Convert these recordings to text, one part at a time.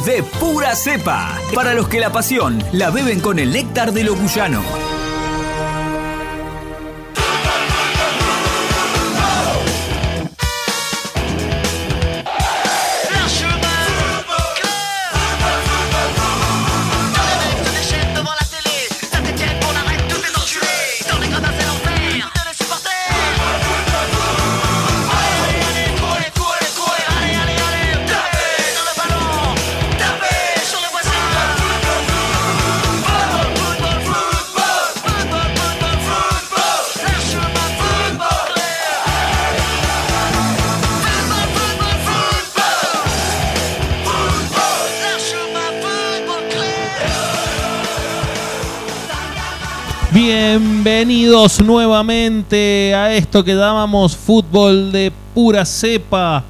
de pura cepa. Para los que la pasión la beben con el néctar de lo cuyano. Nuevamente a esto que llamamos fútbol de pura cepa.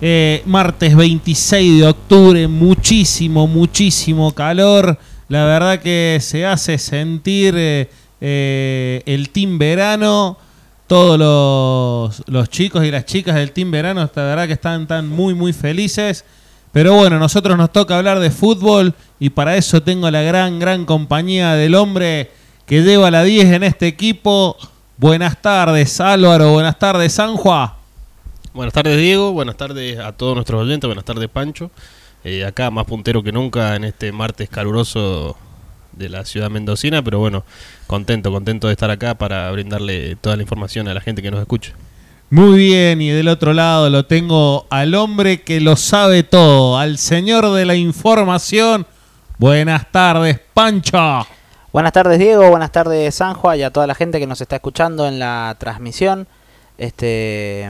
Eh, martes 26 de octubre, muchísimo, muchísimo calor. La verdad que se hace sentir eh, eh, el team verano. Todos los, los chicos y las chicas del team verano, la verdad que están tan muy, muy felices. Pero bueno, nosotros nos toca hablar de fútbol y para eso tengo la gran, gran compañía del hombre que lleva la 10 en este equipo. Buenas tardes, Álvaro. Buenas tardes, San Juan. Buenas tardes, Diego. Buenas tardes a todos nuestros oyentes. Buenas tardes, Pancho. Eh, acá más puntero que nunca en este martes caluroso de la ciudad mendocina, pero bueno, contento, contento de estar acá para brindarle toda la información a la gente que nos escucha. Muy bien, y del otro lado lo tengo al hombre que lo sabe todo, al señor de la información. Buenas tardes, Pancho. Buenas tardes Diego, buenas tardes Sanjua y a toda la gente que nos está escuchando en la transmisión. Este,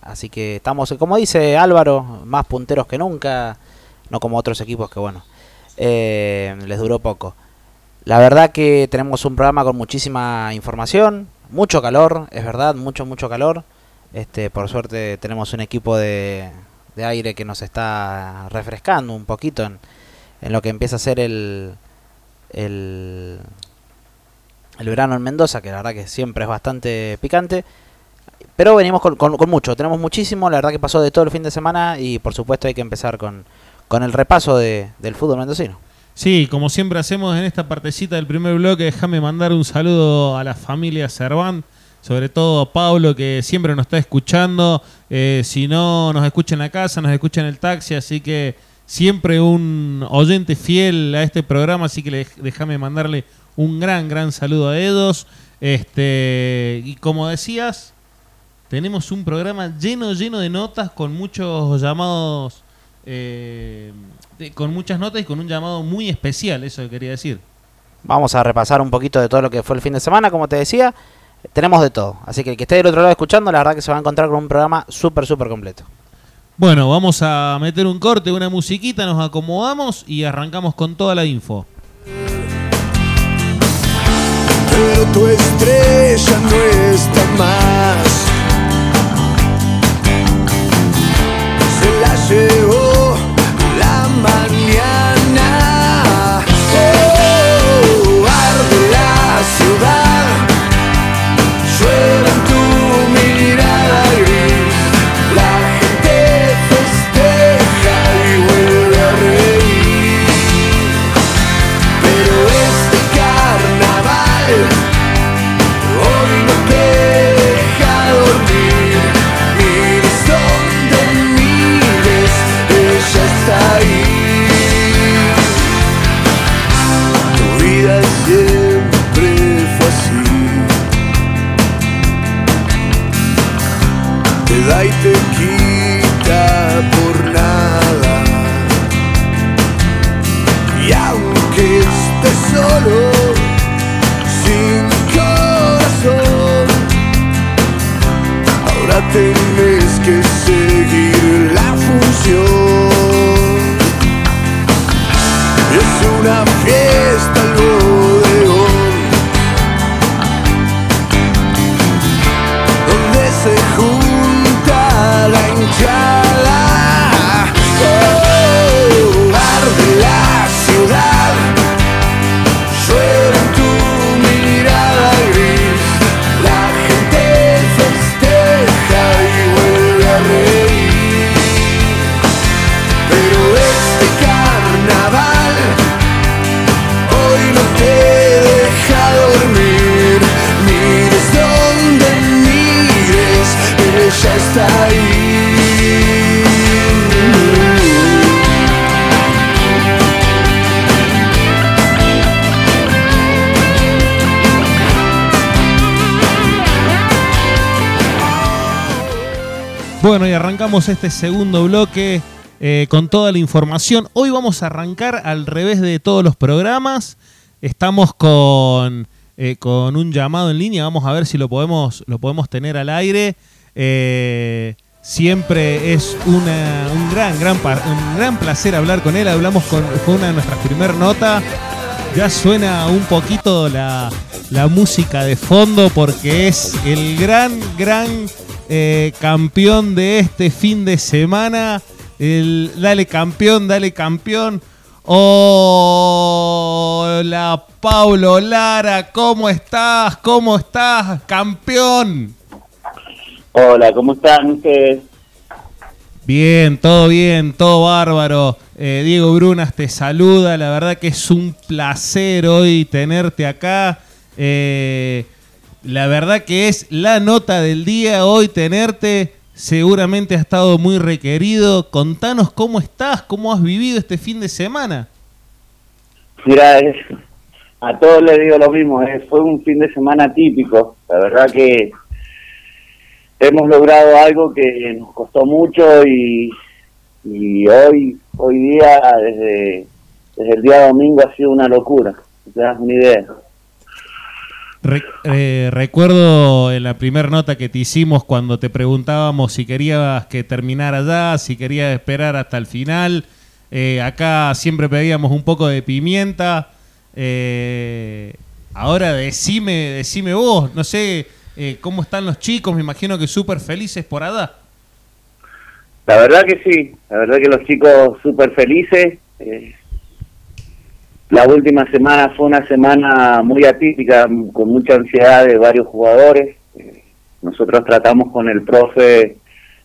así que estamos, como dice Álvaro, más punteros que nunca, no como otros equipos que bueno, eh, les duró poco. La verdad que tenemos un programa con muchísima información, mucho calor, es verdad, mucho, mucho calor. Este, por suerte tenemos un equipo de, de aire que nos está refrescando un poquito en, en lo que empieza a ser el, el, el verano en Mendoza, que la verdad que siempre es bastante picante. Pero venimos con, mucho, tenemos muchísimo, la verdad que pasó de todo el fin de semana y por supuesto hay que empezar con, con el repaso de, del fútbol mendocino. Sí, como siempre hacemos en esta partecita del primer bloque, déjame mandar un saludo a la familia Cerván, sobre todo a Pablo que siempre nos está escuchando, eh, si no nos escucha en la casa, nos escucha en el taxi, así que siempre un oyente fiel a este programa, así que déjame mandarle un gran, gran saludo a ellos. Este, y como decías, tenemos un programa lleno, lleno de notas con muchos llamados, eh, con muchas notas y con un llamado muy especial, eso quería decir. Vamos a repasar un poquito de todo lo que fue el fin de semana, como te decía, tenemos de todo. Así que el que esté del otro lado escuchando, la verdad que se va a encontrar con un programa súper, súper completo. Bueno, vamos a meter un corte, una musiquita, nos acomodamos y arrancamos con toda la info. Pero tu estrella no está más. Se la Bueno, y arrancamos este segundo bloque eh, con toda la información. Hoy vamos a arrancar al revés de todos los programas. Estamos con, eh, con un llamado en línea. Vamos a ver si lo podemos, lo podemos tener al aire. Eh, siempre es una- un, gran, gran, un gran placer hablar con él. Hablamos con, una de nuestras primeras notas. Ya suena un poquito la, la música de fondo porque es el gran, gran eh, campeón de este fin de semana. El, dale campeón, dale campeón. Hola Paulo Lara, ¿cómo estás? ¿Cómo estás, campeón? Hola, ¿cómo están ustedes? Bien, todo bien, todo bárbaro. Eh, Diego Brunas te saluda, la verdad que es un placer hoy tenerte acá. Eh, la verdad que es la nota del día hoy tenerte. Seguramente ha estado muy requerido. Contanos cómo estás, cómo has vivido este fin de semana. Mira, es- a todos les digo lo mismo, fue un fin de semana típico. La verdad que hemos logrado algo que nos costó mucho y, hoy hoy día, desde, desde el día domingo, ha sido una locura. Te das una idea. Re- eh, recuerdo en la primera nota que te hicimos cuando te preguntábamos si querías que terminara ya, si querías esperar hasta el final. Eh, acá siempre pedíamos un poco de pimienta. Eh, ahora decime, decime vos, no sé eh, cómo están los chicos, me imagino que súper felices por allá. La verdad que sí, la verdad que los chicos súper felices. La última semana fue una semana muy atípica, con mucha ansiedad de varios jugadores. Eh, nosotros tratamos con el profe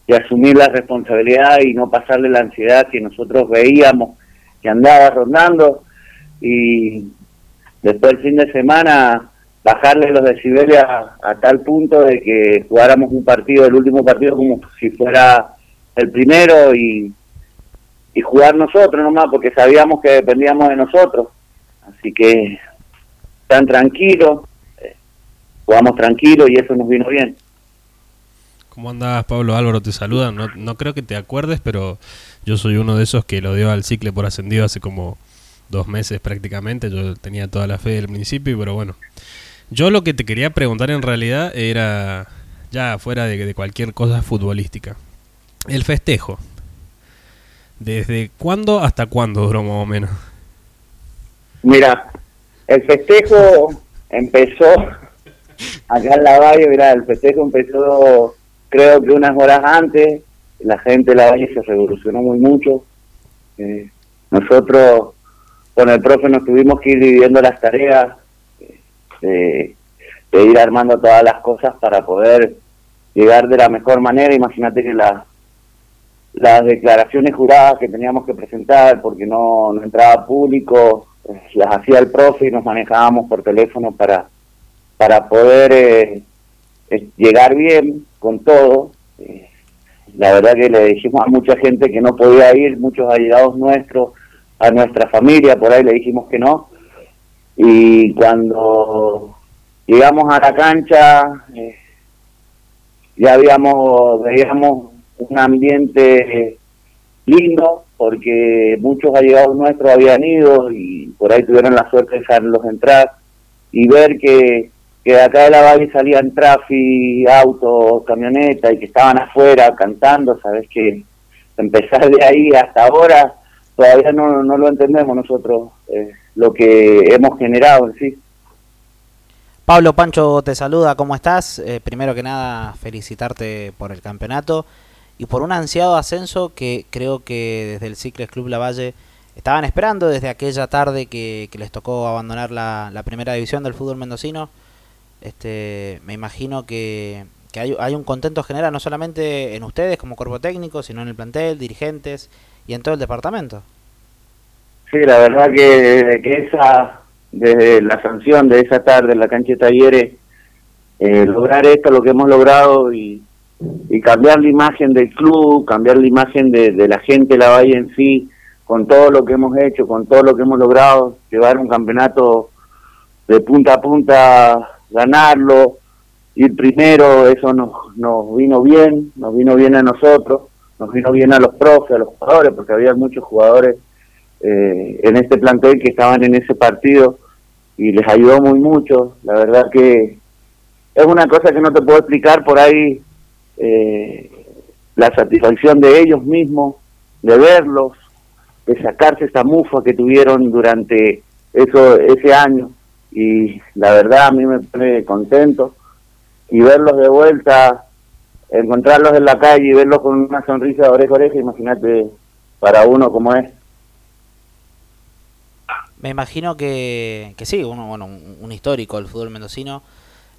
de asumir la responsabilidad y no pasarle la ansiedad que nosotros veíamos que andaba rondando. Y después el fin de semana bajarle los decibeles a, a tal punto de que jugáramos un partido, el último partido como si fuera el primero y, y jugar nosotros nomás porque sabíamos que dependíamos de nosotros. Así que tan tranquilos, eh, jugamos tranquilos y eso nos vino bien. ¿Cómo andás, Pablo Álvaro? Te saluda. No, no creo que te acuerdes, pero yo soy uno de esos que lo dio al cicle por ascendido hace como dos meses prácticamente. Yo tenía toda la fe del principio, pero bueno. Yo lo que te quería preguntar en realidad era, ya fuera de, de cualquier cosa futbolística, el festejo. ¿Desde cuándo hasta cuándo duró más o menos? Mira, el festejo empezó acá en la Valle, mira, el festejo empezó creo que unas horas antes, la gente de la Valle se revolucionó muy mucho. Eh, nosotros con el profe nos tuvimos que ir dividiendo las tareas, eh, de, ir armando todas las cosas para poder llegar de la mejor manera. Imagínate que la, las declaraciones juradas que teníamos que presentar porque no, no entraba público, las hacía el profe y nos manejábamos por teléfono para, para poder eh, llegar bien con todo. Eh, la verdad que le dijimos a mucha gente que no podía ir, muchos allegados nuestros, a nuestra familia, por ahí le dijimos que no. Y cuando llegamos a la cancha, eh, ya habíamos, veíamos un ambiente lindo, porque muchos allegados nuestros habían ido y por ahí tuvieron la suerte de dejarlos entrar y ver que, que de acá de la valle salían trafi, autos, camionetas y que estaban afuera cantando, sabes que empezar de ahí hasta ahora todavía no, no lo entendemos nosotros eh, lo que hemos generado en sí. Pablo Pancho te saluda, ¿cómo estás? Eh, primero que nada, felicitarte por el campeonato y por un ansiado ascenso que creo que desde el Cicles Club Lavalle estaban esperando desde aquella tarde que, les tocó abandonar la, primera división del fútbol mendocino. Este, me imagino que, que hay, un contento general no solamente en ustedes como cuerpo técnico, sino en el plantel, dirigentes y en todo el departamento. Sí, la verdad que que esa, desde la sanción de esa tarde en la cancha de talleres, eh, lograr esto, lo que hemos logrado y, y cambiar la imagen del club, cambiar la imagen de, la gente de la Valle en sí, con todo lo que hemos hecho, con todo lo que hemos logrado, llevar un campeonato de punta a punta, ganarlo, ir primero, eso nos, nos vino bien, nos vino bien a nosotros, nos vino bien a los profes, a los jugadores, porque había muchos jugadores eh, en este plantel que estaban en ese partido y les ayudó muy mucho. La verdad que es una cosa que no te puedo explicar por ahí, eh, la satisfacción de ellos mismos, de verlos, de sacarse esa mufa que tuvieron durante eso ese año y la verdad a mí me pone contento y verlos de vuelta, encontrarlos en la calle y verlos con una sonrisa de oreja a oreja, imagínate para uno como es. Me imagino que, que sí, uno, bueno, un, un histórico del fútbol mendocino.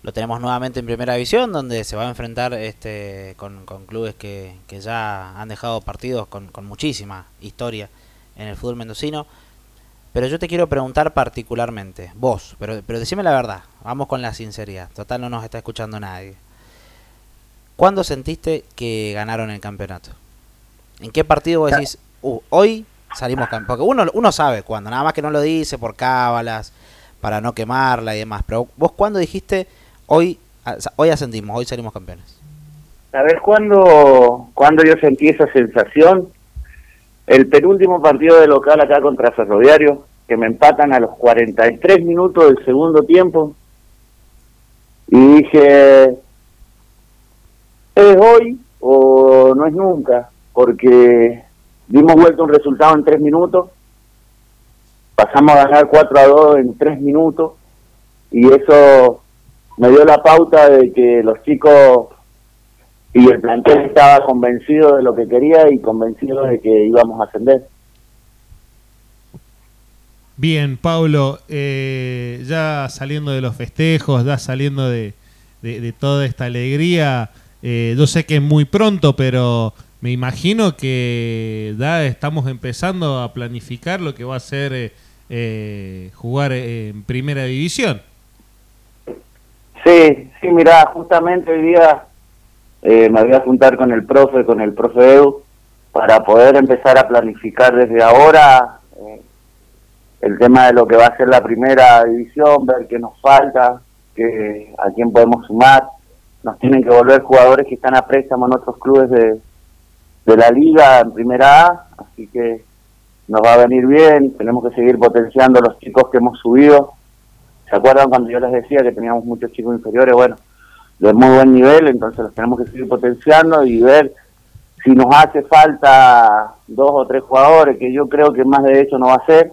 Lo tenemos nuevamente en primera división, donde se va a enfrentar este con, con clubes que, que ya han dejado partidos con, con muchísima historia en el fútbol mendocino. Pero yo te quiero preguntar particularmente, vos, pero, pero decime la verdad, vamos con la sinceridad, total no nos está escuchando nadie. ¿Cuándo sentiste que ganaron el campeonato? ¿En qué partido vos decís, "Uh, hoy salimos campeones? Porque uno, uno sabe cuándo, nada más que no lo dice por cábalas, para no quemarla y demás. Pero vos cuándo dijiste, hoy, hoy ascendimos, hoy salimos campeones? ¿Sabes cuándo, cuándo yo sentí esa sensación? El penúltimo partido de local acá contra Ferroviario, que me empatan a los 43 minutos del segundo tiempo. Y dije, ¿es hoy o no es nunca? Porque dimos vuelta un resultado en tres minutos, pasamos a ganar 4 a 2 en tres minutos, y eso me dio la pauta de que los chicos y el plantel estaba convencido de lo que quería y convencido de que íbamos a ascender. Bien, Pablo, eh, ya saliendo de los festejos, ya saliendo de, de- toda esta alegría, eh, yo sé que es muy pronto, pero me imagino que ya estamos empezando a planificar lo que va a ser eh, eh, jugar eh, en primera división. Sí, sí, mira, justamente hoy día eh, me voy a juntar con el profe, con el profe Edu, para poder empezar a planificar desde ahora eh, el tema de lo que va a ser la primera división, ver qué nos falta, que, a quién podemos sumar. Nos tienen que volver jugadores que están a préstamo en otros clubes de, de la liga en primera A, así que nos va a venir bien, tenemos que seguir potenciando los chicos que hemos subido. ¿Se acuerdan cuando yo les decía que teníamos muchos chicos inferiores? Bueno, de muy buen nivel, entonces los tenemos que seguir potenciando y ver si nos hace falta dos o tres jugadores, que yo creo que más de hecho no va a ser,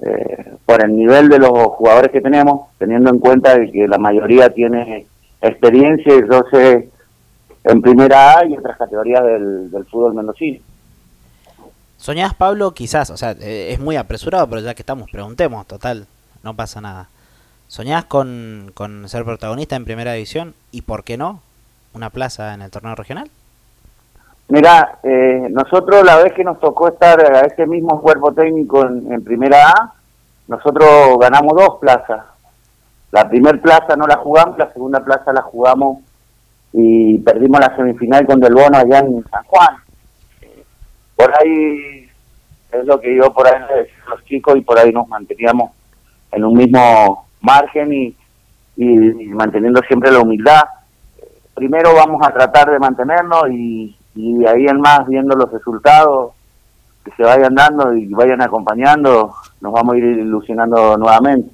eh, por el nivel de los jugadores que tenemos, teniendo en cuenta que la mayoría tiene experiencia y entonces en primera A y otras categorías del, del fútbol mendocino. ¿Soñás, Pablo? Quizás, o sea, eh, es muy apresurado, pero ya que estamos, preguntemos, total, no pasa nada. ¿Soñás con, ser protagonista en primera división? ¿Y por qué no? ¿Una plaza en el torneo regional? Mira, eh, nosotros la vez que nos tocó estar a ese mismo cuerpo técnico en, primera A, nosotros ganamos dos plazas. La primera plaza no la jugamos, la segunda plaza la jugamos y perdimos la semifinal con Del Bono allá en San Juan. Por ahí es lo que yo por ahí los chicos y por ahí nos manteníamos en un mismo margen y, manteniendo siempre la humildad primero vamos a tratar de mantenernos y, ahí en más viendo los resultados que se vayan dando y vayan acompañando, nos vamos a ir ilusionando nuevamente.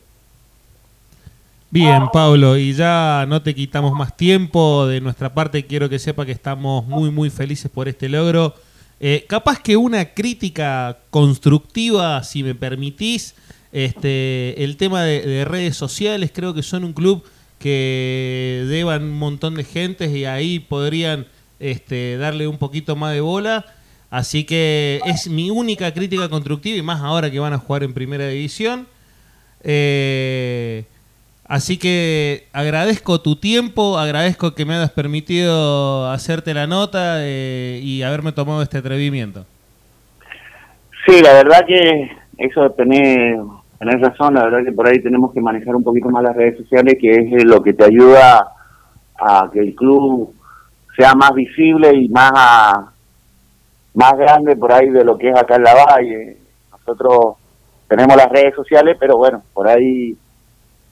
Bien, Pablo, y ya no te quitamos más tiempo. De nuestra parte, quiero que sepa que estamos muy, muy felices por este logro. Eh, capaz que una crítica constructiva, si me permitís, este, el tema de, de redes sociales, creo que son un club que llevan un montón de gentes y ahí podrían este, darle un poquito más de bola. Así que es mi única crítica constructiva y más ahora que van a jugar en primera división. Eh, así que agradezco tu tiempo, agradezco que me hayas permitido hacerte la nota eh, y haberme tomado este atrevimiento. Sí, la verdad que eso de tener, tener razón, la verdad que por ahí tenemos que manejar un poquito más las redes sociales, que es eh, lo que te ayuda a que el club sea más visible y más a- más grande por ahí de lo que es acá en la Valle. Nosotros tenemos las redes sociales, pero bueno, por ahí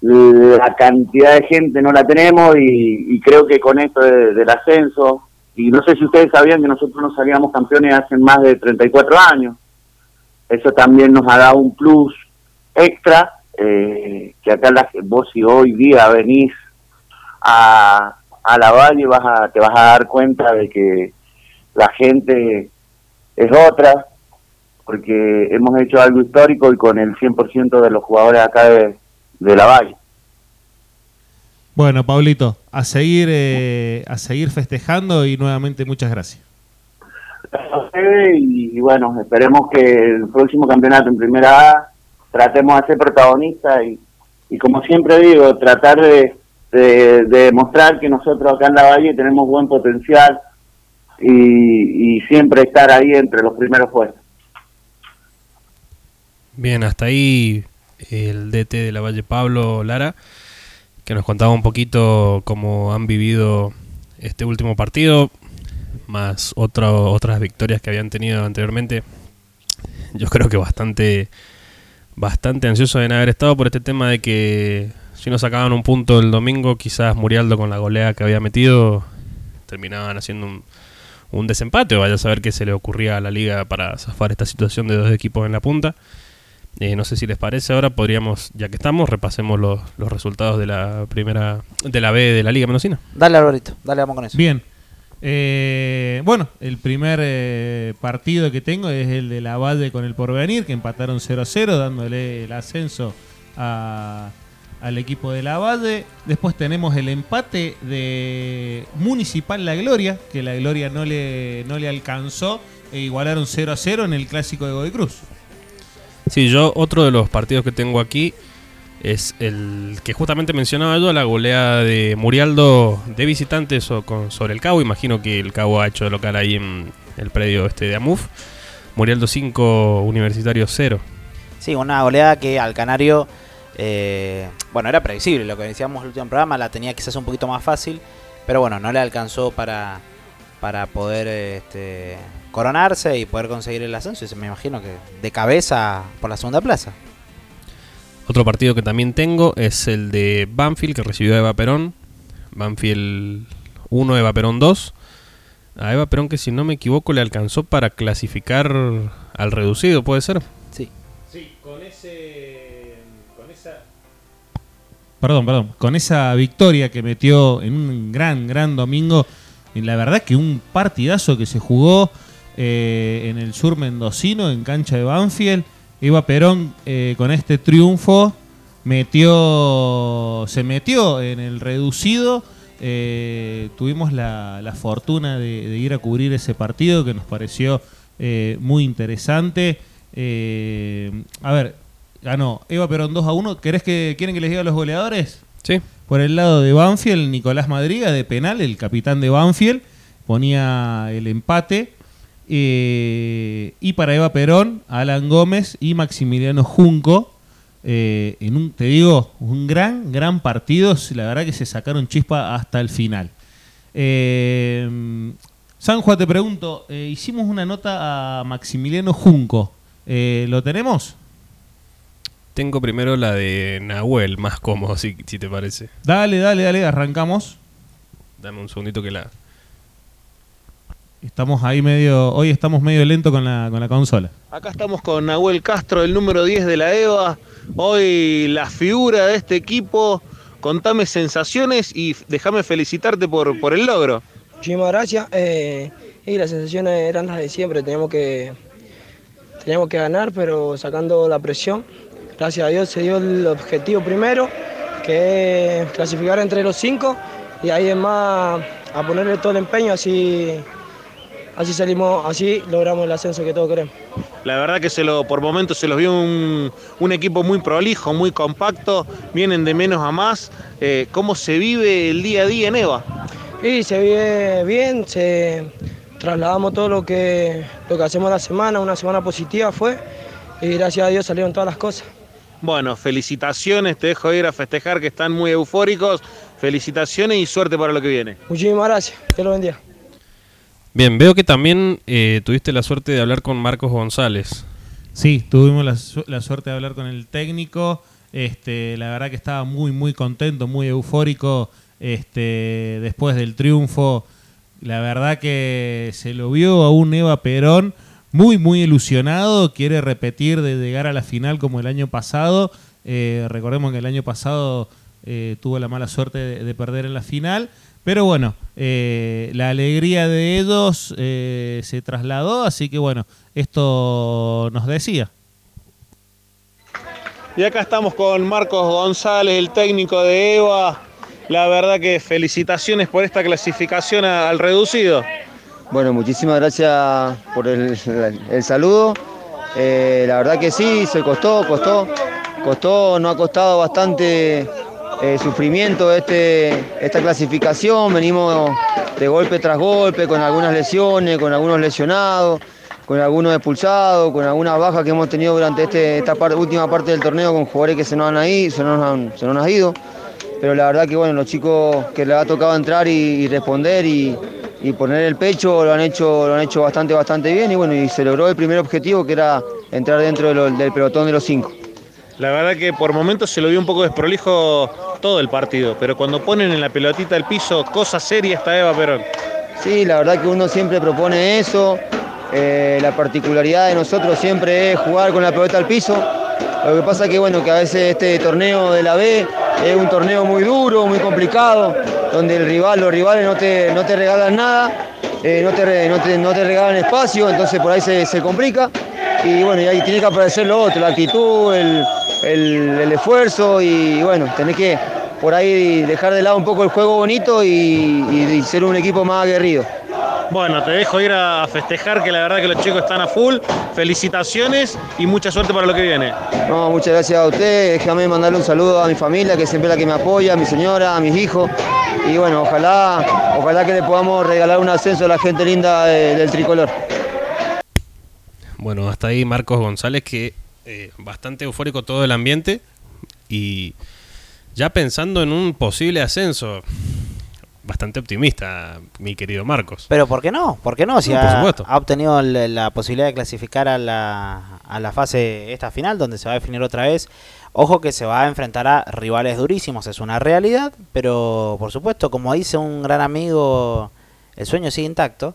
la cantidad de gente no la tenemos y, y creo que con esto de- del ascenso, y no sé si ustedes sabían que nosotros no salíamos campeones hace más de 34 años, eso también nos ha dado un plus extra, eh, que acá la- vos si hoy día venís a, a la valle vas a, te vas a dar cuenta de que la gente es otra, porque hemos hecho algo histórico y con el 100% de los jugadores acá de, de la valle. Bueno, Pablito, a seguir, eh, a seguir festejando y nuevamente muchas gracias. y, y bueno, esperemos que el próximo campeonato en primera A tratemos de ser protagonistas y, y como siempre digo, tratar de, de, de demostrar que nosotros acá en la Valle tenemos buen potencial y, y siempre estar ahí entre los primeros puestos. Bien, hasta ahí el DT de la Valle Pablo Lara, que nos contaba un poquito cómo han vivido este último partido, más otro- otras victorias que habían tenido anteriormente. Yo creo que bastante, bastante ansioso de haber estado por este tema de que si no sacaban un punto el domingo, quizás Murialdo con la golea que había metido terminaban haciendo un, un desempate o vaya a saber qué se le ocurría a la liga para zafar esta situación de dos equipos en la punta. Eh, no sé si les parece ahora, podríamos, ya que estamos, repasemos los, los resultados de la primera, de la B de la Liga Mendocina. Dale, Alvarito, dale, vamos con eso. Bien. Eh, bueno, el primer eh, partido que tengo es el de la Valle con el Porvenir, que empataron 0-0, dándole el ascenso a- al equipo de la Valle. Después tenemos el empate de Municipal La Gloria, que la Gloria no le, no le alcanzó, e igualaron 0-0 en el clásico de Godoy Cruz. Sí, yo otro de los partidos que tengo aquí es el que justamente mencionaba yo, la goleada de Murialdo de visitantes so- con- sobre el Cabo. Imagino que el Cabo ha hecho local ahí en el predio este de Amuf. Murialdo 5, Universitario 0. Sí, una goleada que al Canario, eh, bueno, era previsible, lo que decíamos en el último programa, la tenía quizás un poquito más fácil, pero bueno, no le alcanzó para, para poder este, coronarse y poder conseguir el ascenso, se me imagino que de cabeza por la segunda plaza. Otro partido que también tengo es el de Banfield, que recibió a Eva Perón. Banfield 1, Eva Perón 2. A Eva Perón que si no me equivoco le alcanzó para clasificar al reducido, ¿puede ser? Sí. Sí, con ese. Con esa. Perdón, perdón. Con esa victoria que metió en un gran, gran domingo. Y la verdad que un partidazo que se jugó eh, en el sur mendocino, en cancha de Banfield. Eva Perón eh, con este triunfo metió. Se metió en el reducido. Eh, tuvimos la, la fortuna de, de ir a cubrir ese partido que nos pareció eh, muy interesante. A ver, ganó Eva Perón 2 a 1. ¿Querés que, ¿Quieren que les diga los goleadores? Sí. Por el lado de Banfield, Nicolás Madriga de penal, el capitán de Banfield, ponía el empate. Eh, y para Eva Perón, Alan Gómez y Maximiliano Junco. eh, en un, te digo, un gran, gran partido. La verdad que se sacaron chispa hasta el final. Eh, San Juan, te pregunto, eh, hicimos una nota a Maximiliano Junco. ¿Lo tenemos? Tengo primero la de Nahuel, más cómodo, si, si te parece. Dale, dale, dale, arrancamos. Dame un segundito que la... Estamos ahí medio, hoy estamos medio lento con la, con la consola. Acá estamos con Nahuel Castro, el número 10 de la EVA. Hoy la figura de este equipo. Contame sensaciones y déjame felicitarte por, por el logro. Muchísimas gracias. Eh, y las sensaciones eran las de siempre. Teníamos que, teníamos que ganar, pero sacando la presión. Gracias a Dios se dio el objetivo primero, que es clasificar entre los cinco. Y ahí es más a ponerle todo el empeño, así, así salimos, así logramos el ascenso que todos queremos. La verdad que se lo, por momentos se los vio un, un equipo muy prolijo, muy compacto, vienen de menos a más. Eh, ¿Cómo se vive el día a día en EVA? Y se vive bien, se trasladamos todo lo que, lo que hacemos la semana, una semana positiva fue, y gracias a Dios salieron todas las cosas. Bueno, felicitaciones, te dejo ir a festejar que están muy eufóricos. Felicitaciones y suerte para lo que viene. Muchísimas gracias, Dios lo bendiga. Bien, veo que también eh, tuviste la suerte de hablar con Marcos González. Sí, tuvimos la, su- la suerte de hablar con el técnico. Este, la verdad que estaba muy, muy contento, muy eufórico este, después del triunfo. La verdad que se lo vio a un Eva Perón muy, muy ilusionado. Quiere repetir de llegar a la final como el año pasado. Eh, recordemos que el año pasado eh, tuvo la mala suerte de perder en la final. Pero bueno, eh, la alegría de ellos eh, se trasladó, así que bueno, esto nos decía. Y acá estamos con Marcos González, el técnico de EVA. La verdad que felicitaciones por esta clasificación a- al reducido. Bueno, muchísimas gracias por el, el saludo. Eh, la verdad que sí, se costó, costó, costó, nos ha costado bastante eh, sufrimiento este, esta clasificación. Venimos de golpe tras golpe, con algunas lesiones, con algunos lesionados, con algunos expulsados, con algunas bajas que hemos tenido durante este- esta última parte del torneo con jugadores que se nos han ido, se nos han, ido. Pero la verdad que bueno, los chicos que les ha tocado entrar y, responder y, y poner el pecho lo han hecho, lo han hecho bastante, bastante bien y bueno, y se logró el primer objetivo que era entrar dentro del pelotón de los cinco. La verdad que por momentos se lo vio un poco desprolijo todo el partido, pero cuando ponen en la pelotita al piso, cosa seria está Eva Perón. Sí, la verdad que uno siempre propone eso. eh, la particularidad de nosotros siempre es jugar con la pelota al piso. Lo que pasa que bueno, que a veces este torneo de la B es un torneo muy duro, muy complicado, donde el rival, los rivales no te, no te regalan nada, eh, no, te, no, te, no te regalan espacio, entonces por ahí se, se complica. Y bueno, y ahí tiene que aparecer lo otro, la actitud, el, el- el esfuerzo y bueno, tenés que por ahí dejar de lado un poco el juego bonito y, y- y ser un equipo más aguerrido. Bueno, te dejo ir a festejar, que la verdad que los chicos están a full. Felicitaciones y mucha suerte para lo que viene. No, muchas gracias a usted. Déjame mandarle un saludo a mi familia, que siempre es la que me apoya, a mi señora, a mis hijos. Y bueno, ojalá, ojalá que le podamos regalar un ascenso a la gente linda de- del tricolor. Bueno, hasta ahí Marcos González, que eh, bastante eufórico todo el ambiente y ya pensando en un posible ascenso. Bastante optimista, mi querido Marcos. Pero ¿por qué no? ¿Por qué no? Si No, ha, obtenido el- la posibilidad de clasificar a la, a la fase esta final, donde se va a definir otra vez. Ojo que se va a enfrentar a rivales durísimos, es una realidad, pero por supuesto, como dice un gran amigo, el sueño sigue intacto.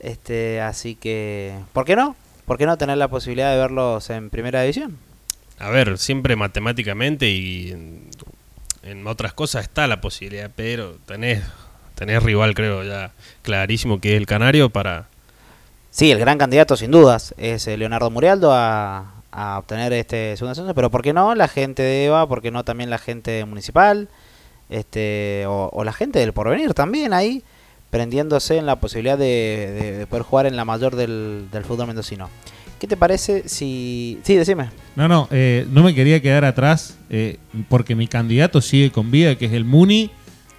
Este, así que, ¿por qué no? ¿Por qué no tener la posibilidad de verlos en primera división? A ver, siempre matemáticamente y en, en otras cosas está la posibilidad, pero tenés, tenés rival, creo, ya clarísimo que es el Canario para... Sí, el gran candidato sin dudas es eh, Leonardo Murialdo a, a obtener este segundo ascenso, pero ¿por qué no la gente de EVA? ¿Por qué no también la gente municipal? este O, o la gente del porvenir también ahí, prendiéndose en la posibilidad de, de- de poder jugar en la mayor del, del fútbol mendocino. ¿Qué te parece si... Sí, decime. No, no, eh, no me quería quedar atrás eh, porque mi candidato sigue con vida, que es el Muni.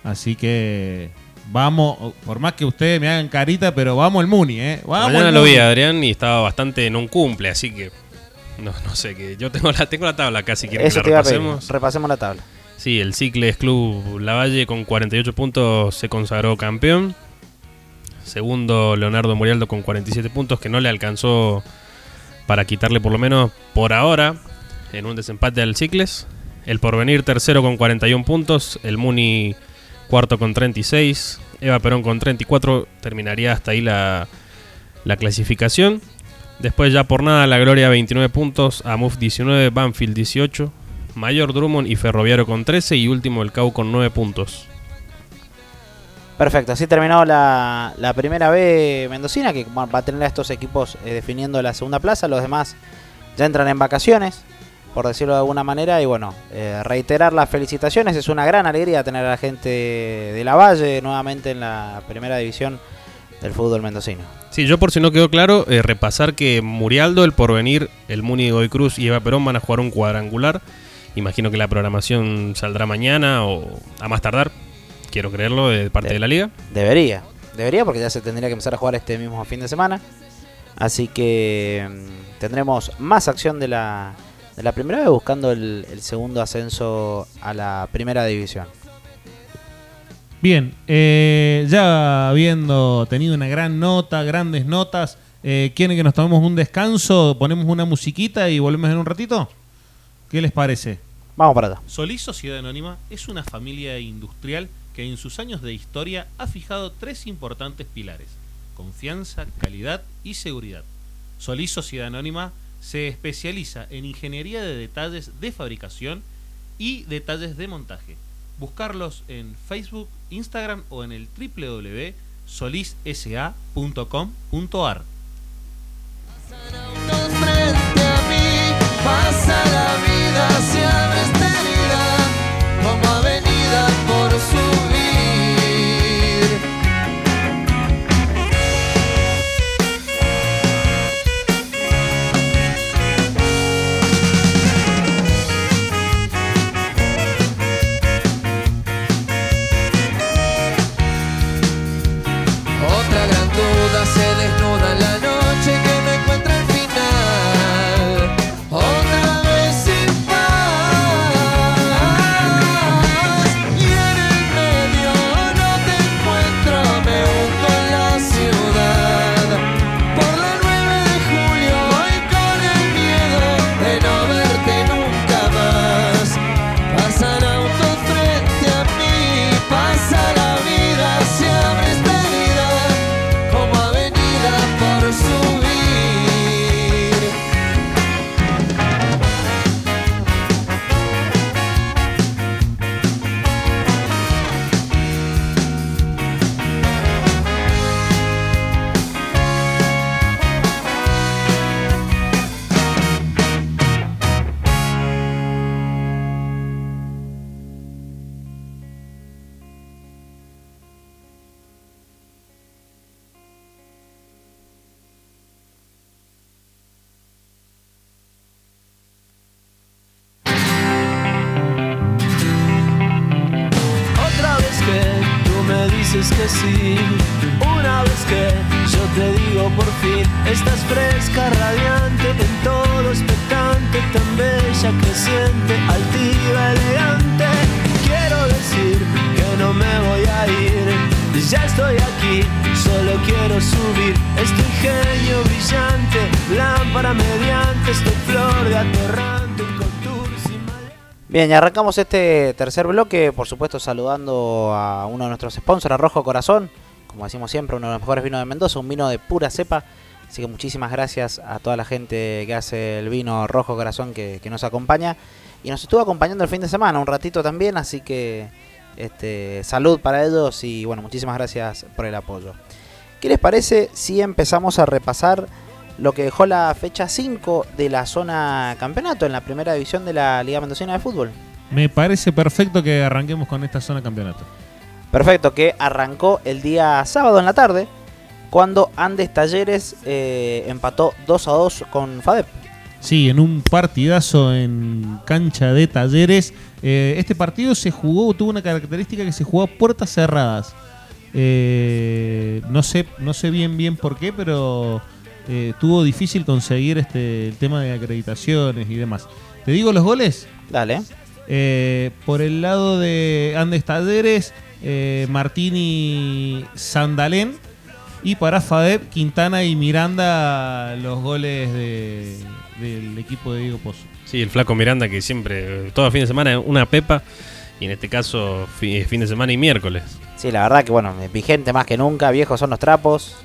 Así que vamos, por más que ustedes me hagan carita, pero vamos el Muni, ¿eh? Vamos Mañana lo vi Adrián y estaba bastante en un cumple, así que... No, no sé, que yo tengo la, tengo la tabla acá, si quieren Eso que la repasemos. Repasemos la tabla. Sí, el Cicles Club Lavalle con 48 puntos se consagró campeón. Segundo, Leonardo Murialdo con 47 puntos, que no le alcanzó para quitarle por lo menos por ahora en un desempate al Cicles. El Porvenir tercero con 41 puntos. El Muni cuarto con 36. Eva Perón con 34. Terminaría hasta ahí la, la clasificación. Después ya por nada la Gloria 29 puntos. Amuf 19. Banfield 18. Mayor Drummond y Ferroviario con 13 y último el CAU con 9 puntos. Perfecto, así terminó la, la primera B mendocina, que va a tener a estos equipos eh, definiendo la segunda plaza. Los demás ya entran en vacaciones, por decirlo de alguna manera. Y bueno, eh, reiterar las felicitaciones. Es una gran alegría tener a la gente de la Valle nuevamente en la primera división del fútbol mendocino. Sí, yo por si no quedó claro, eh, repasar que Murialdo, el Porvenir, el Muni de Goy Cruz y Eva Perón van a jugar un cuadrangular. Imagino que la programación saldrá mañana o a más tardar, quiero creerlo, de parte De- de la liga. Debería, debería porque ya se tendría que empezar a jugar este mismo fin de semana. Así que mm, tendremos más acción de la, de la primera vez buscando el, el segundo ascenso a la primera división. Bien, eh, ya habiendo tenido una gran nota, grandes notas, eh, ¿quieren que nos tomemos un descanso? ¿Ponemos una musiquita y volvemos en un ratito? ¿Qué les parece? Vamos para allá. Solís Sociedad Anónima es una familia industrial que en sus años de historia ha fijado tres importantes pilares, confianza, calidad y seguridad. Solís Sociedad Anónima se especializa en ingeniería de detalles de fabricación y detalles de montaje. Buscarlos en Facebook, Instagram o en el www.solissa.com.ar. frente a mí pasa la vida se abre esta herida. Como avenida por subir Bien, arrancamos este tercer bloque, por supuesto saludando a uno de nuestros sponsors, a Rojo Corazón, como decimos siempre, uno de los mejores vinos de Mendoza, un vino de pura cepa. Así que muchísimas gracias a toda la gente que hace el vino Rojo Corazón que, que nos acompaña. Y nos estuvo acompañando el fin de semana, un ratito también, así que este, salud para ellos y bueno, muchísimas gracias por el apoyo. ¿Qué les parece si empezamos a repasar lo que dejó la fecha 5 de la zona campeonato en la primera división de la Liga Mendocina de Fútbol? Me parece perfecto que arranquemos con esta zona campeonato. Perfecto, que arrancó el día sábado en la tarde, cuando Andes Talleres eh, empató 2 a 2 con FADEP. Sí, en un partidazo en cancha de talleres. Eh, este partido se jugó, tuvo una característica que se jugó a puertas cerradas. Eh, no sé, no sé bien bien por qué, pero eh, tuvo difícil conseguir este el tema de acreditaciones y demás. ¿Te digo los goles? Dale. Eh, por el lado de Andes Talleres, eh, Martini Sandalén. Y para FADEP, Quintana y Miranda, los goles de- del equipo de Diego Pozo. Sí, el flaco Miranda que siempre, todo fin de semana, una pepa. Y en este caso, fi- fin de semana y miércoles. Sí, la verdad que bueno, vigente más que nunca, viejos son los trapos.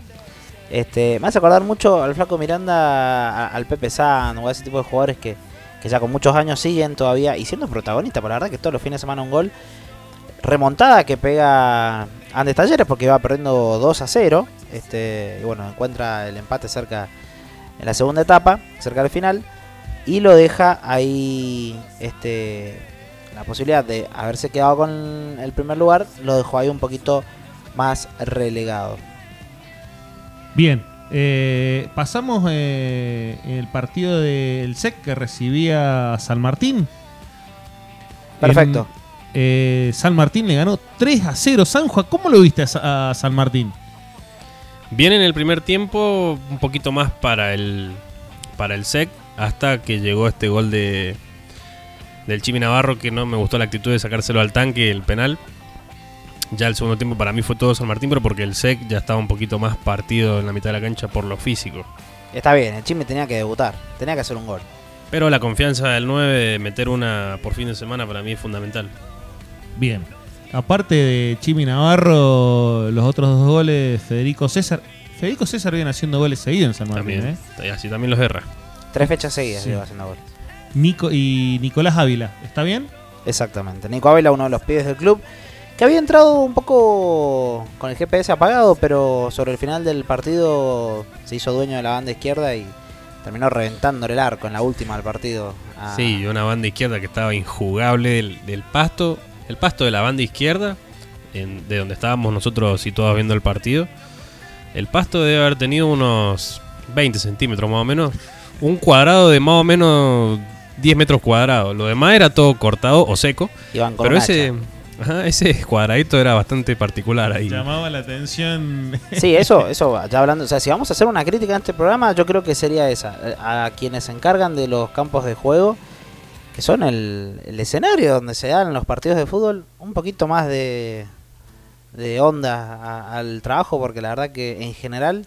Este, me hace acordar mucho al Flaco Miranda, al Pepe San o a ese tipo de jugadores que, ya con muchos años siguen todavía y siendo protagonistas, por la verdad que todos los fines de semana un gol. Remontada que pega Andes Talleres porque va perdiendo 2 a 0. Este, y bueno, encuentra el empate cerca en la segunda etapa, cerca del final. Y lo deja ahí este, la posibilidad de haberse quedado con el primer lugar, lo dejó ahí un poquito más relegado. Bien, eh, pasamos eh, el partido del SEC que recibía a San Martín. Perfecto. En- eh, San Martín le ganó 3 a 0. Sanjua, ¿cómo lo viste a San Martín? Bien en el primer tiempo, un poquito más para el para el SEC, hasta que llegó este gol de del Chimi Navarro, que no me gustó la actitud de sacárselo al tanque, el penal. Ya el segundo tiempo para mí fue todo San Martín, pero porque el SEC ya estaba un poquito más partido en la mitad de la cancha por lo físico. Está bien, el Chimi tenía que debutar, tenía que hacer un gol. Pero la confianza del 9 de meter una por fin de semana para mí es fundamental. Bien. Aparte de Chimi Navarro, los otros dos goles, Federico César. Federico César viene haciendo goles seguidos en San Martín, También. ¿eh? Y así también los erra. Tres fechas seguidas Sí. lleva haciendo goles. Nico y Nicolás Ávila, ¿está bien? Exactamente. Nico Ávila, uno de los pibes del club, que había entrado un poco con el GPS apagado, pero sobre el final del partido se hizo dueño de la banda izquierda y terminó reventándole el arco en la última del partido. a- Sí, y una banda izquierda que estaba injugable del, del pasto. El pasto de la banda izquierda, en- de donde estábamos nosotros situados viendo el partido. El pasto debe haber tenido unos 20 centímetros más o menos. Un cuadrado de más o menos 10 metros cuadrados. Lo demás era todo cortado o seco. Iban con Pero ese, hacha. Ajá, ese cuadradito era bastante particular ahí. Llamaba la atención. Sí, eso, eso, ya hablando, o sea, si vamos a hacer una crítica en este programa, yo creo que sería esa, a quienes se encargan de los campos de juego, que son el, el escenario donde se dan los partidos de fútbol, un poquito más de, de onda a- al trabajo, porque la verdad que en general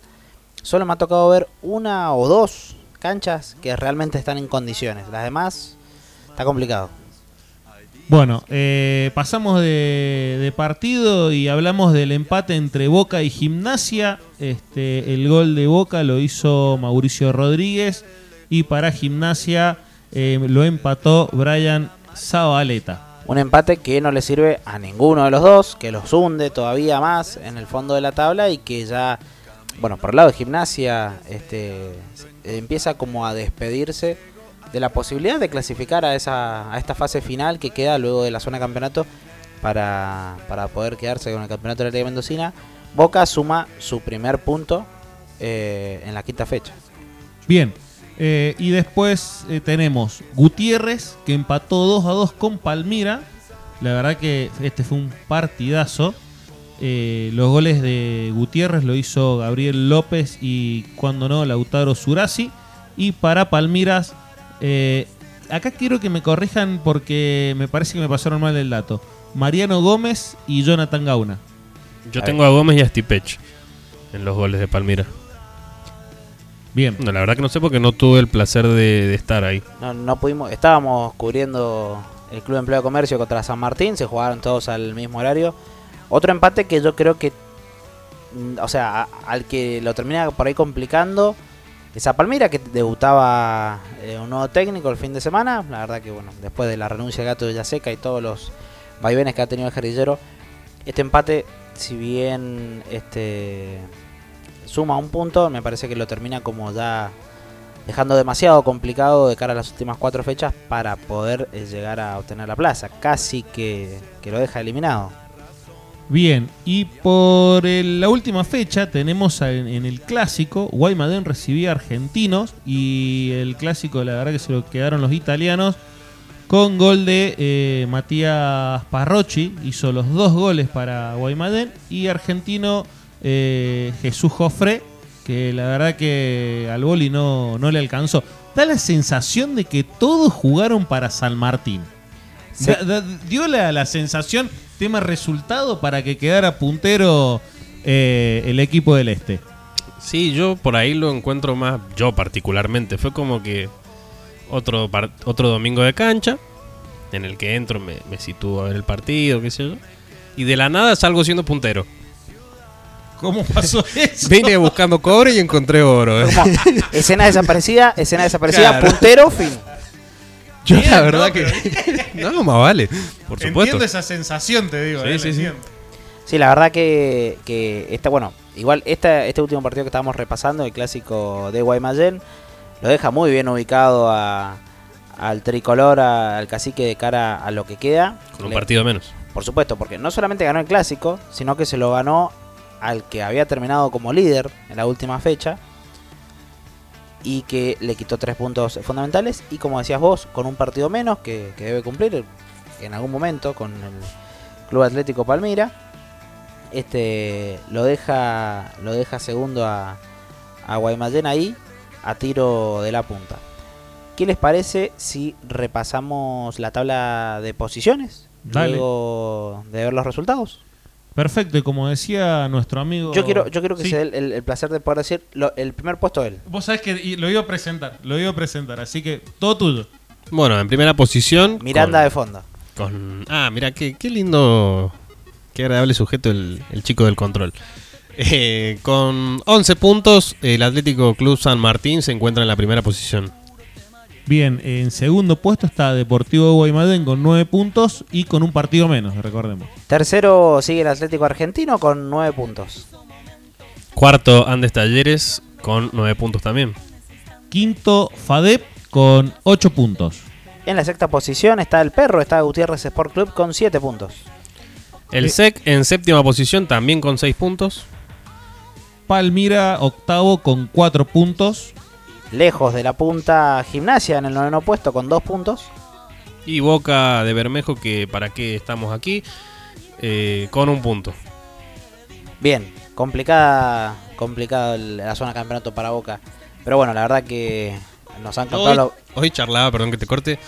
solo me ha tocado ver una o dos canchas que realmente están en condiciones, las demás está complicado. Bueno, eh, pasamos de, de partido y hablamos del empate entre Boca y Gimnasia. Este, el gol de Boca lo hizo Mauricio Rodríguez y para Gimnasia eh, lo empató Brian Zabaleta. Un empate que no le sirve a ninguno de los dos, que los hunde todavía más en el fondo de la tabla y que ya, bueno, por el lado de gimnasia, este, empieza como a despedirse de la posibilidad de clasificar a, esa, a esta fase final que queda luego de la zona de campeonato para, para poder quedarse con el campeonato de la Liga Mendocina. Boca suma su primer punto eh, en la quinta fecha. Bien, eh, y después eh, tenemos Gutiérrez que empató 2 a 2 con Palmira. La verdad que este fue un partidazo. Los goles de Gutiérrez lo hizo Gabriel López y cuando no Lautaro Surasi. Y para Palmiras, eh, acá quiero que me corrijan porque me parece que me pasaron mal el dato. Mariano Gómez y Jonathan Gauna. Yo tengo a Gómez y a Stipech en los goles de Palmira. Bien. No, la verdad que no sé porque no tuve el placer de, de estar ahí. No, no pudimos, estábamos cubriendo el Club Empleo de Comercio contra San Martín, se jugaron todos al mismo horario. Otro empate que yo creo que, mm, o sea, a- al que lo termina por ahí complicando es a Palmira, que debutaba eh, un nuevo técnico el fin de semana. La verdad que, bueno, después de la renuncia del gato de Yaseca y todos los vaivenes que ha tenido el guerrillero, este empate, si bien este suma un punto, me parece que lo termina como ya dejando demasiado complicado de cara a las últimas cuatro fechas para poder eh, llegar a obtener la plaza. Casi que, que lo deja eliminado. Bien, y por el- la última fecha tenemos en, el clásico, Guaymallén recibía argentinos y el clásico la verdad que se lo quedaron los italianos con gol de eh, Matías Parrochi, hizo los dos goles para Guaymallén y argentino eh, Jesús Jofre, que la verdad que al boli no, no le alcanzó. Da la sensación de que todos jugaron para San Martín. Sí. Da- da- dio la, la sensación, tema resultado, para que quedara puntero eh, el equipo del Este. Sí, yo por ahí lo encuentro más, yo particularmente. Fue como que otro, otro domingo de cancha, en el que entro, me, me sitúo a ver el partido, qué sé yo. Y de la nada salgo siendo puntero. ¿Cómo pasó eso? Vine buscando cobre y encontré oro. ¿eh? Escena desaparecida, escena desaparecida, Claro. puntero, fin. Yo Bien, la ¿no? verdad que... no, más vale, por supuesto. Entiendo esa sensación, te digo. Sí, eh, sí, la sí. Sí, la verdad que, que esta, bueno, igual esta, este último partido que estábamos repasando, el clásico de Guaymallén, lo deja muy bien ubicado a- al tricolor, a- al cacique de cara a lo que queda. Con un Le- partido menos. Por supuesto, porque no solamente ganó el clásico, sino que se lo ganó al que había terminado como líder en la última fecha y que le quitó tres puntos fundamentales y como decías vos, con un partido menos que, que debe cumplir en algún momento con el Club Atlético Palmira, este lo deja lo deja segundo a, a Guaymallén ahí a tiro de la punta. ¿Qué les parece si repasamos la tabla de posiciones Dale. luego de ver los resultados? Perfecto, y como decía nuestro amigo. Yo quiero, yo quiero que Sí. se dé el, el- el placer de poder decir lo- el primer puesto él. Vos sabés que y- lo iba a presentar, lo iba a presentar, así que todo tuyo. Bueno, en primera posición. Miranda con- de fondo. Con, ah, mira, qué, qué lindo, qué agradable sujeto el, el chico del control. Eh, con 11 puntos, el Atlético Club San Martín se encuentra en la primera posición. Bien, en segundo puesto está Deportivo Guaymallén con 9 puntos y con un partido menos, recordemos. Tercero sigue el Atlético Argentino con nueve puntos. Cuarto, Andes Talleres con 9 puntos también. Quinto, FADEP con 8 puntos. En la sexta posición está el Perro, está Gutiérrez Sport Club con siete puntos. El Eh. SEC en séptima posición también con 6 puntos. Palmira, octavo con 4 puntos. Lejos de la punta Gimnasia en el noveno puesto con dos puntos. Y Boca de Bermejo, que para qué estamos aquí, eh, con un punto. Bien, complicada, complicada la zona de campeonato para Boca. Pero bueno, la verdad que nos han Hoy, contado... lo- hoy charlaba, perdón que te corte,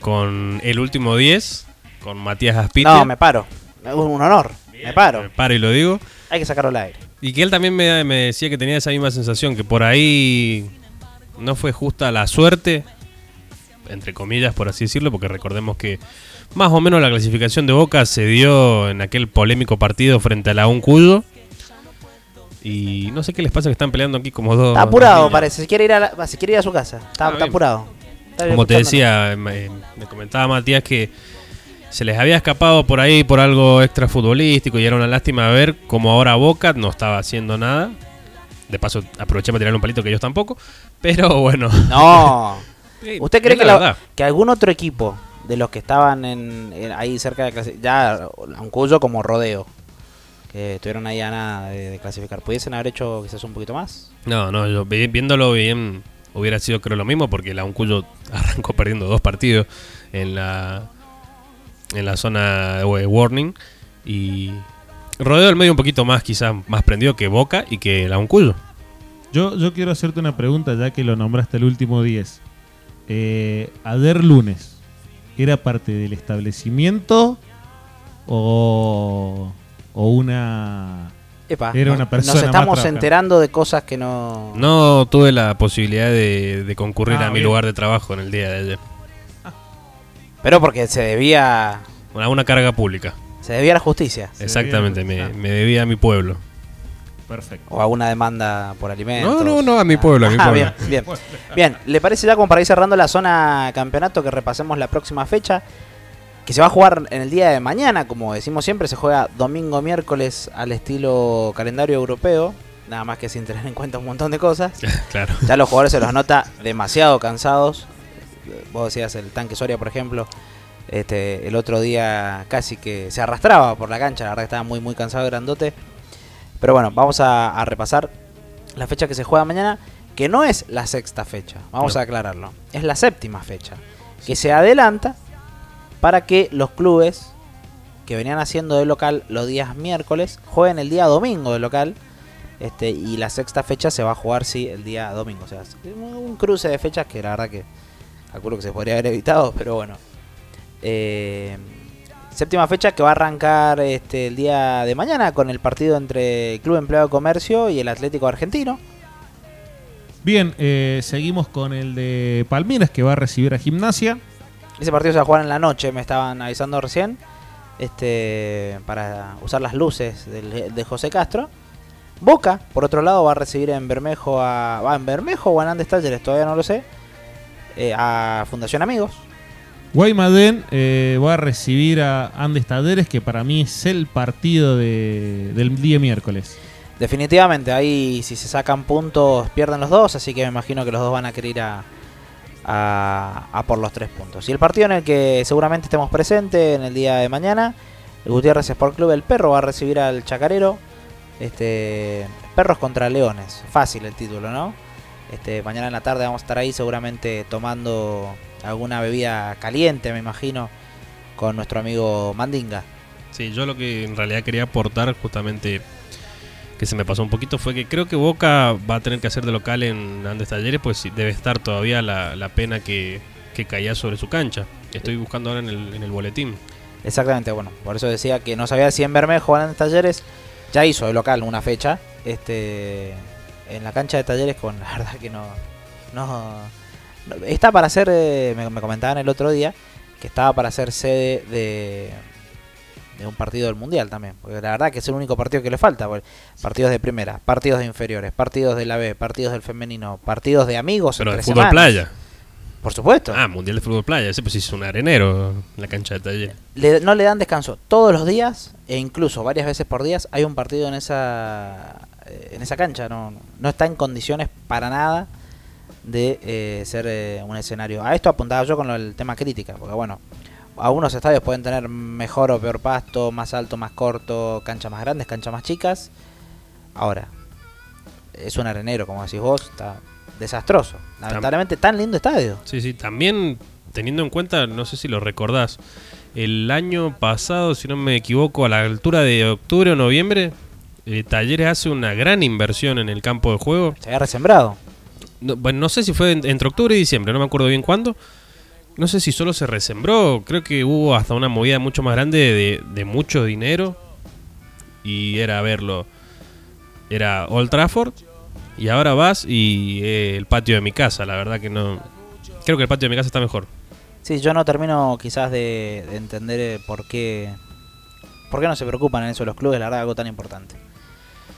con el último 10, con Matías Aspite. No, me paro. Un un honor. Me paro. Me paro y lo digo. Hay que sacarlo al aire. Y que él también me, me decía que tenía esa misma sensación, que por ahí no fue justa la suerte, entre comillas, por así decirlo, porque recordemos que más o menos la clasificación de Boca se dio en aquel polémico partido frente a la Uncuyo. Y no sé qué les pasa que están peleando aquí como dos. Está apurado, dos parece. Se quiere ir a, la- se quiere ir a su casa. Está, Ah, está apurado. Está Como te decía, me, me comentaba Matías que se les había escapado por ahí por algo extra futbolístico y era una lástima ver cómo ahora Boca no estaba haciendo nada. De paso, aproveché para tirar un palito que ellos tampoco. Pero bueno. No. ¿Usted cree que, la la- verdad. que algún otro equipo de los que estaban en, en- ahí cerca de clasi- ya un cuyo como rodeo, que estuvieron ahí a nada de, de clasificar, pudiesen haber hecho quizás un poquito más? No, no, yo vi- viéndolo bien hubiera sido creo lo mismo porque la Uncuyo arrancó perdiendo dos partidos en la en la zona de Warning y Rodeo del medio un poquito más quizás más prendido que Boca y que la Uncuyo. Yo, yo quiero hacerte una pregunta ya que lo nombraste el último 10. Eh, Ader Lunes, ¿era parte del establecimiento o, o una... Epa, Era no- una persona nos estamos enterando de cosas que no... No tuve la posibilidad de, de concurrir Ah, a mi bien. lugar de trabajo en el día de ayer. Pero porque se debía A una carga pública. se debía a la justicia Exactamente, me, Ah. me debía a mi pueblo. Perfecto. o a una demanda por alimentos. No, no, no, a mi pueblo, a mi Ah, pueblo. bien, bien. Bien, ¿le parece ya como para ir cerrando la zona campeonato que repasemos la próxima fecha? Que se va a jugar en el día de mañana, como decimos siempre, se juega domingo, miércoles al estilo calendario europeo. Nada más que sin tener en cuenta un montón de cosas. claro. Ya los jugadores se los nota demasiado cansados. Vos decías el tanque Soria, por ejemplo. Este, el otro día casi que se arrastraba por la cancha. La verdad que estaba muy, muy cansado, grandote. Pero bueno, vamos a, a repasar la fecha que se juega mañana. Que no es la sexta fecha. Vamos No. a aclararlo. Es la séptima fecha. Que se adelanta para que los clubes que venían haciendo de local los días miércoles jueguen el día domingo de local. Este, y la sexta fecha se va a jugar, sí, el día domingo. O sea, un cruce de fechas que la verdad que calculo que se podría haber evitado, pero bueno. Eh, séptima fecha que va a arrancar este, el día de mañana con el partido entre el Club Empleado de Comercio y el Atlético Argentino. Bien, eh, seguimos con el de Palmiras que va a recibir a Gimnasia. Ese partido se va a jugar en la noche, me estaban avisando recién. Este, para usar las luces del- de José Castro. Boca, por otro lado, va a recibir en Bermejo a. ¿Va en Bermejo o en Andes Talleres? Todavía no lo sé. eh, a Fundación Amigos. Guaymallén eh, va a recibir a Andes Talleres, que para mí es el partido de- del día miércoles. Definitivamente, ahí si se sacan puntos pierden los dos, así que me imagino que los dos van a querer ir a, a, a por los tres puntos. Y el partido en el que seguramente estemos presentes en el día de mañana, el Gutiérrez Sport Club, el Perro va a recibir al Chacarero. Este, Perros contra Leones, fácil el título, ¿no? Este, mañana en la tarde vamos a estar ahí seguramente tomando alguna bebida caliente, me imagino, con nuestro amigo Mandinga. Sí, yo lo que en realidad quería aportar justamente que se me pasó un poquito fue que creo que Boca va a tener que hacer de local en Andes Talleres, pues debe estar todavía la, la pena que, que caía sobre su cancha. Estoy buscando ahora en el, en el boletín. Exactamente, bueno, por eso decía que no sabía si en Bermejo o en Talleres ya hizo de local una fecha este en la cancha de Talleres con la verdad que no no, no- está para ser eh, me, me comentaban el otro día que estaba para ser sede de de un partido del mundial también, porque la verdad que es el único partido que le falta, porque partidos de primera, partidos de inferiores, partidos de la B, partidos del femenino, partidos de amigos Pero de fútbol semanas. playa. Por supuesto. Ah, Mundial de Fútbol Playa. Ese pues es un arenero en la cancha de taller. Le- no le dan descanso todos los días e incluso varias veces por día hay un partido en esa en esa cancha no, no está en condiciones para nada de eh, ser eh, un escenario. A esto apuntaba yo con el tema crítica porque bueno algunos estadios pueden tener mejor o peor pasto más alto más corto canchas más grandes canchas más chicas. Ahora es un arenero como decís vos está desastroso. Lamentablemente tan lindo estadio. Sí, sí. También teniendo en cuenta, no sé si lo recordás, el año pasado, si no me equivoco, a la altura de octubre o noviembre, eh, Talleres hace una gran inversión en el campo de juego. se había resembrado No, bueno, no sé si fue en- entre octubre y diciembre, no me acuerdo bien cuándo. No sé si solo se resembró, creo que hubo hasta una movida mucho más grande de, de mucho dinero. Y era verlo. Era Old Trafford. Y ahora vas y eh, el patio de mi casa, la verdad que no. Creo que el patio de mi casa está mejor. Sí, yo no termino quizás de, de entender eh, por qué, por qué no se preocupan en eso los clubes, la verdad, algo tan importante.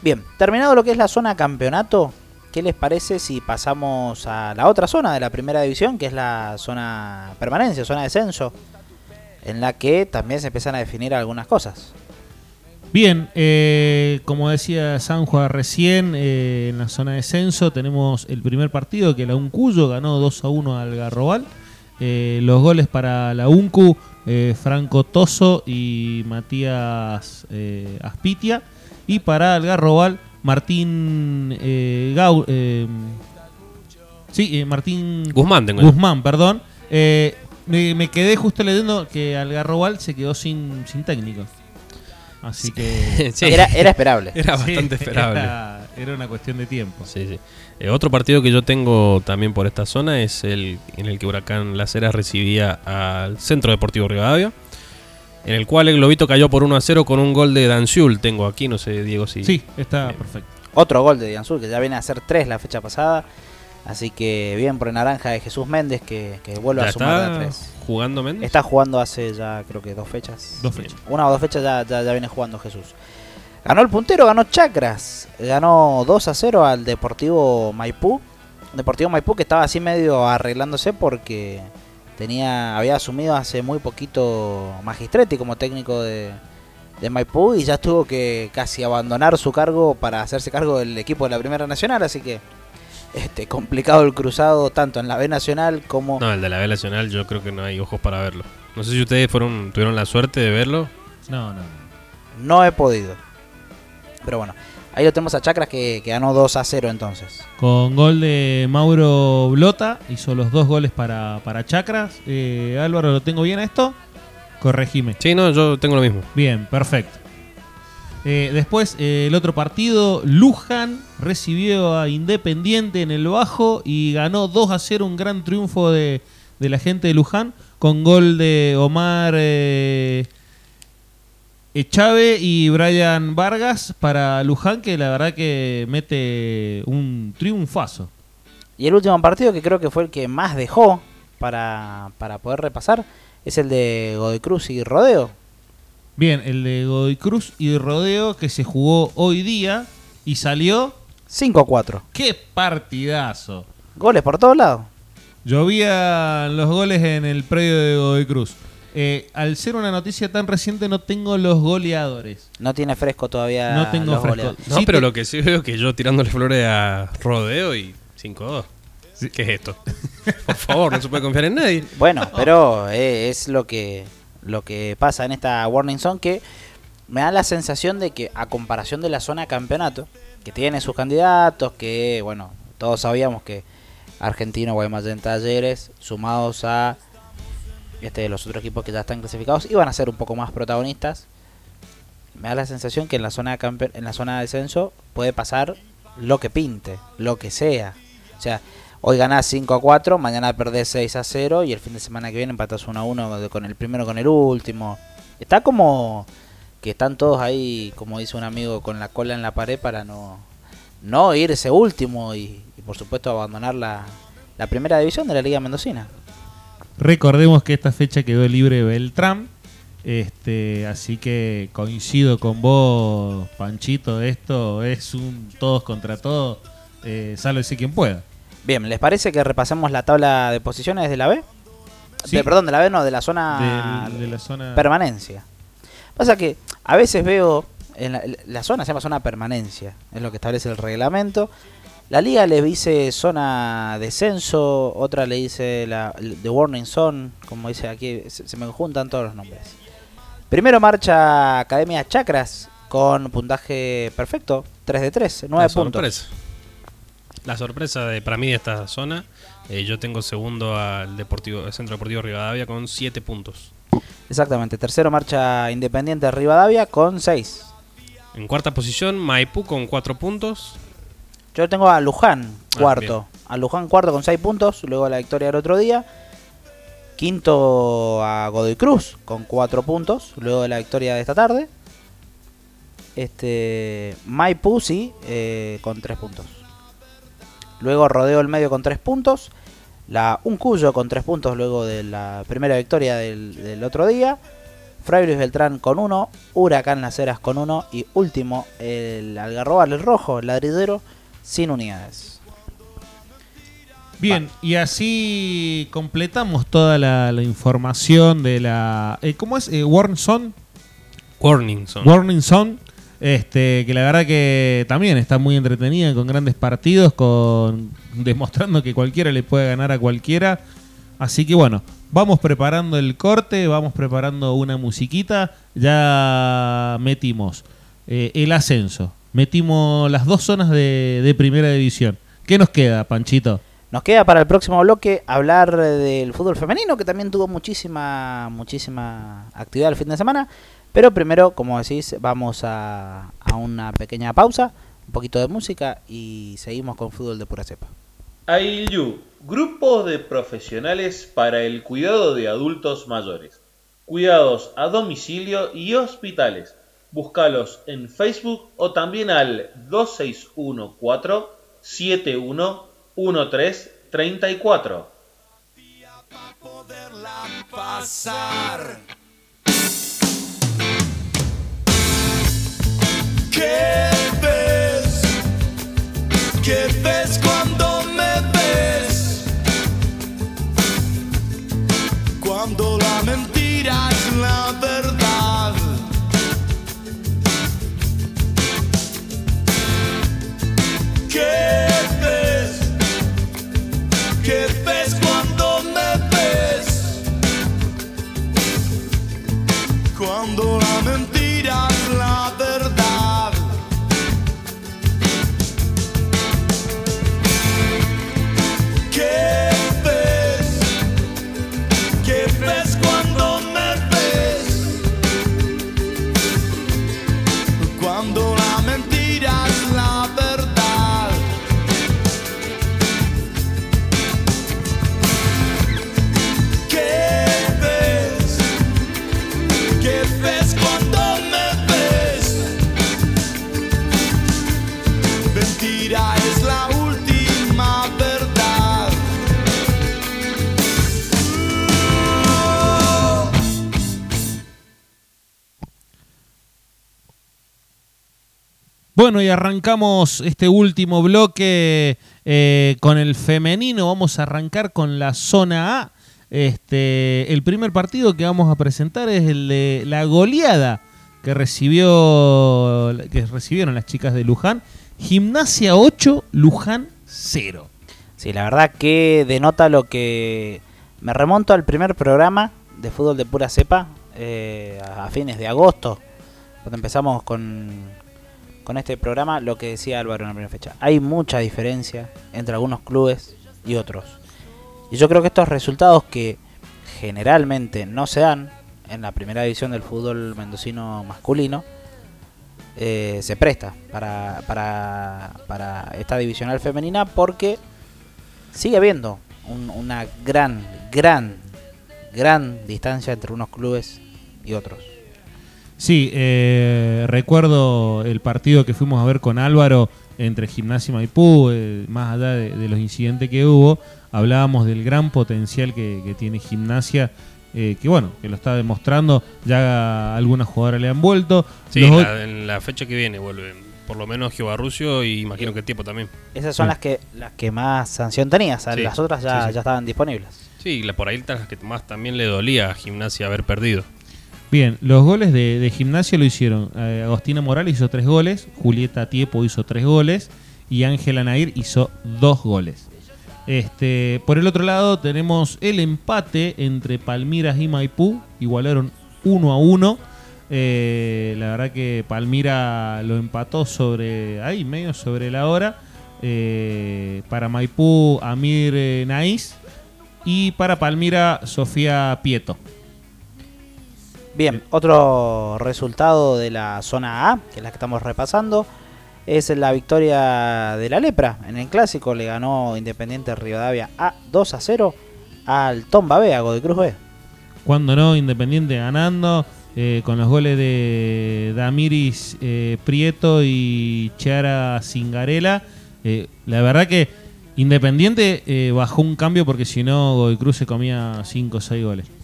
Bien, terminado lo que es la zona campeonato, ¿qué les parece si pasamos a la otra zona de la primera división, que es la zona permanencia, zona descenso, en la que también se empiezan a definir algunas cosas? Bien, eh, como decía Sanjua recién, eh, en la zona de descenso tenemos el primer partido que la Uncuyo ganó 2 a 1 al Garrobal. Eh, los goles para la Uncu, Franco Toso y Matías Aspitia. Y para el Garrobal, Martín eh, Gau- eh, sí, eh, Martín Guzmán tengo. Guzmán, perdón. Eh, me, me quedé justo leyendo que Algarrobal se quedó sin, sin técnico. Así que. Sí. Era, era esperable. Era Sí, bastante esperable. Era, era una cuestión de tiempo. Sí, sí. Eh, otro partido que yo tengo también por esta zona es el en el que Huracán Las Heras recibía al Centro Deportivo Rivadavia, en el cual el Globito cayó por 1 a 0 con un gol de Danciul. Tengo aquí, no sé, Diego, si. Sí, está Eh, perfecto. Otro gol de Dianzul, que ya viene a ser tres la fecha pasada. Así que bien por el naranja de Jesús Méndez, que, que vuelve ¿Ya a sumar a está tres. jugando Méndez? Está jugando hace ya creo que dos fechas. Dos fechas. Una o dos fechas ya, ya, ya viene jugando Jesús. Ganó el puntero, ganó Chacras. Ganó 2 a 0 al Deportivo Maipú. Deportivo Maipú que estaba así medio arreglándose porque tenía había asumido hace muy poquito Magistretti como técnico de, de Maipú y ya tuvo que casi abandonar su cargo para hacerse cargo del equipo de la Primera Nacional. Así que este complicado el cruzado tanto en la B Nacional como... No, el de la B Nacional yo creo que no hay ojos para verlo. No sé si ustedes fueron tuvieron la suerte de verlo. No, no. No he podido. Pero bueno, ahí lo tenemos a Chacras que, que ganó 2 a 0 entonces. Con gol de Mauro Blota, hizo los dos goles para, para Chacras. Eh, Álvaro, ¿lo tengo bien a esto? Corregime. Sí, no, yo tengo lo mismo. Bien, perfecto. Eh, después, eh, el otro partido, Luján recibió a Independiente en el Bajo y ganó 2 a 0, un gran triunfo de, de la gente de Luján, con gol de Omar eh, Echave y Brian Vargas para Luján, que la verdad que mete un triunfazo. Y el último partido que creo que fue el que más dejó para, para poder repasar es el de Godoy Cruz y Rodeo. Bien, el de Godoy Cruz y Rodeo que se jugó hoy día y salió. 5 a 4. ¡Qué partidazo! Goles por todos lados. Llovían los goles en el predio de Godoy Cruz. Eh, al ser una noticia tan reciente no tengo los goleadores. No tiene fresco todavía. No tengo los fresco. goleadores. No, Sí pero te- lo que sí veo es que yo tirándole flores a Rodeo y 5-2. ¿Qué es esto? Por favor, no se puede confiar en nadie. Bueno, pero eh, es lo que lo que pasa en esta Warning Zone que me da la sensación de que a comparación de la zona campeonato, que tiene sus candidatos, que bueno, todos sabíamos que Argentino, Guaymallén, Talleres, sumados a este los otros equipos que ya están clasificados, iban a ser un poco más protagonistas. Me da la sensación que en la zona campe- en la zona de descenso puede pasar lo que pinte, lo que sea. O sea, hoy ganás 5 a 4, mañana perdés 6 a 0 y el fin de semana que viene empatás 1 a 1 con el primero con el último. Está como que están todos ahí, como dice un amigo, con la cola en la pared para no, no irse último y, y por supuesto abandonar la, la primera división de la Liga Mendocina. Recordemos que esta fecha quedó libre Beltrán. Este, así que coincido con vos, Panchito. Esto es un todos contra todos. Eh, sálvese quien pueda. Bien, ¿les parece que repasemos la tabla de posiciones de la B? Sí. De- perdón, de la B, no, de la zona Del- de la zona. permanencia. Pasa que a veces veo, en la, la zona se llama zona permanencia, es lo que establece el reglamento. La liga le dice zona descenso, otra le dice la the warning zone, como dice aquí, se, se me juntan todos los nombres. Primero marcha Academia Chacras con puntaje perfecto, 3 de 3, 9 La puntos. sorpresa. La sorpresa de, para mí de esta zona, eh, yo tengo segundo al Deportivo, al Centro Deportivo Rivadavia con 7 puntos. Exactamente, tercero marcha Independiente Rivadavia con 6. En cuarta posición, Maipú con 4 puntos. Yo tengo a Luján Ah, cuarto. a Luján cuarto con 6 puntos, luego la victoria del otro día. Quinto a Godoy Cruz con 4 puntos, luego de la victoria de esta tarde. Este Maipú sí, eh, con 3 puntos. Luego Rodeo el Medio con 3 puntos. La Uncuyo con 3 puntos luego de la primera victoria del, del otro día. Fray Luis Beltrán con 1. Huracán Las Heras con 1. Y último, el Algarrobal, el rojo, el ladridero, sin unidades. Bien, y así completamos toda la, la información de la. eh, ¿Cómo es? Eh, Warning Zone. Warning Zone. Warning Zone. Este, que la verdad que también está muy entretenida, con grandes partidos, con demostrando que cualquiera le puede ganar a cualquiera. Así que bueno, vamos preparando el corte, vamos preparando una musiquita. Ya metimos eh, el ascenso, metimos las dos zonas de, de primera división. ¿Qué nos queda, Panchito? Nos queda para el próximo bloque hablar del fútbol femenino, que también tuvo muchísima, muchísima actividad el fin de semana. Pero primero, como decís, vamos a, a una pequeña pausa, un poquito de música y seguimos con fútbol de pura cepa. AILU, Grupo de Profesionales para el Cuidado de Adultos Mayores. Cuidados a domicilio y hospitales. Búscalos en Facebook o también al 2614 711334. pasar. ¿Qué ves? ¿Qué ves cuando me ves? Cuando la. Bueno, y arrancamos este último bloque eh, con el femenino. Vamos a arrancar con la zona A. Este, el primer partido que vamos a presentar es el de la goleada que recibió que recibieron las chicas de Luján. Gimnasia 8, Luján 0. Sí, la verdad que denota lo que me remonto al primer programa de fútbol de pura cepa eh, a fines de agosto, cuando empezamos con, con este programa, lo que decía Álvaro en la primera fecha. Hay mucha diferencia entre algunos clubes y otros. Y yo creo que estos resultados que generalmente no se dan en la primera división del fútbol mendocino masculino, eh, se presta para, para, para esta divisional femenina porque sigue habiendo un- una gran, gran, gran distancia entre unos clubes y otros. Sí, eh, recuerdo el partido que fuimos a ver con Álvaro entre Gimnasia y Maipú, eh, más allá de, de los incidentes que hubo, hablábamos del gran potencial que, que tiene Gimnasia, eh, que bueno, que lo está demostrando, ya algunas jugadoras le han vuelto. Sí, Los o- la- en la fecha que viene vuelven. Por lo menos Jehová Rucio y imagino que el tiempo también. Esas son Sí. las que las que más sanción tenías, Sí, las otras ya, sí, sí. ya estaban disponibles. Sí, la, por ahí las que más también le dolía a Gimnasia haber perdido. Bien, los goles de, de Gimnasia lo hicieron. eh, Agostina Morales hizo tres goles, Julieta Tiepo hizo tres goles y Ángela Nair hizo dos goles. Este, por el otro lado tenemos el empate entre Palmiras y Maipú, igualaron 1 a 1. Eh, la verdad que Palmira lo empató sobre ahí, medio sobre la hora. Eh, para Maipú, Amir eh, Naiz. Y para Palmira, Sofía Pieto. Bien, otro resultado de la zona A, que es la que estamos repasando, es la victoria de la Lepra en el clásico. Le ganó Independiente Rivadavia a 2 a 0 al Tomba B, a de Cruz B. Cuando no, Independiente ganando eh, con los goles de Damiris eh, Prieto y Chiara Cingarela. Eh, la verdad que Independiente bajó un cambio porque si no, Godoy Cruz se comía 5 o 6 goles.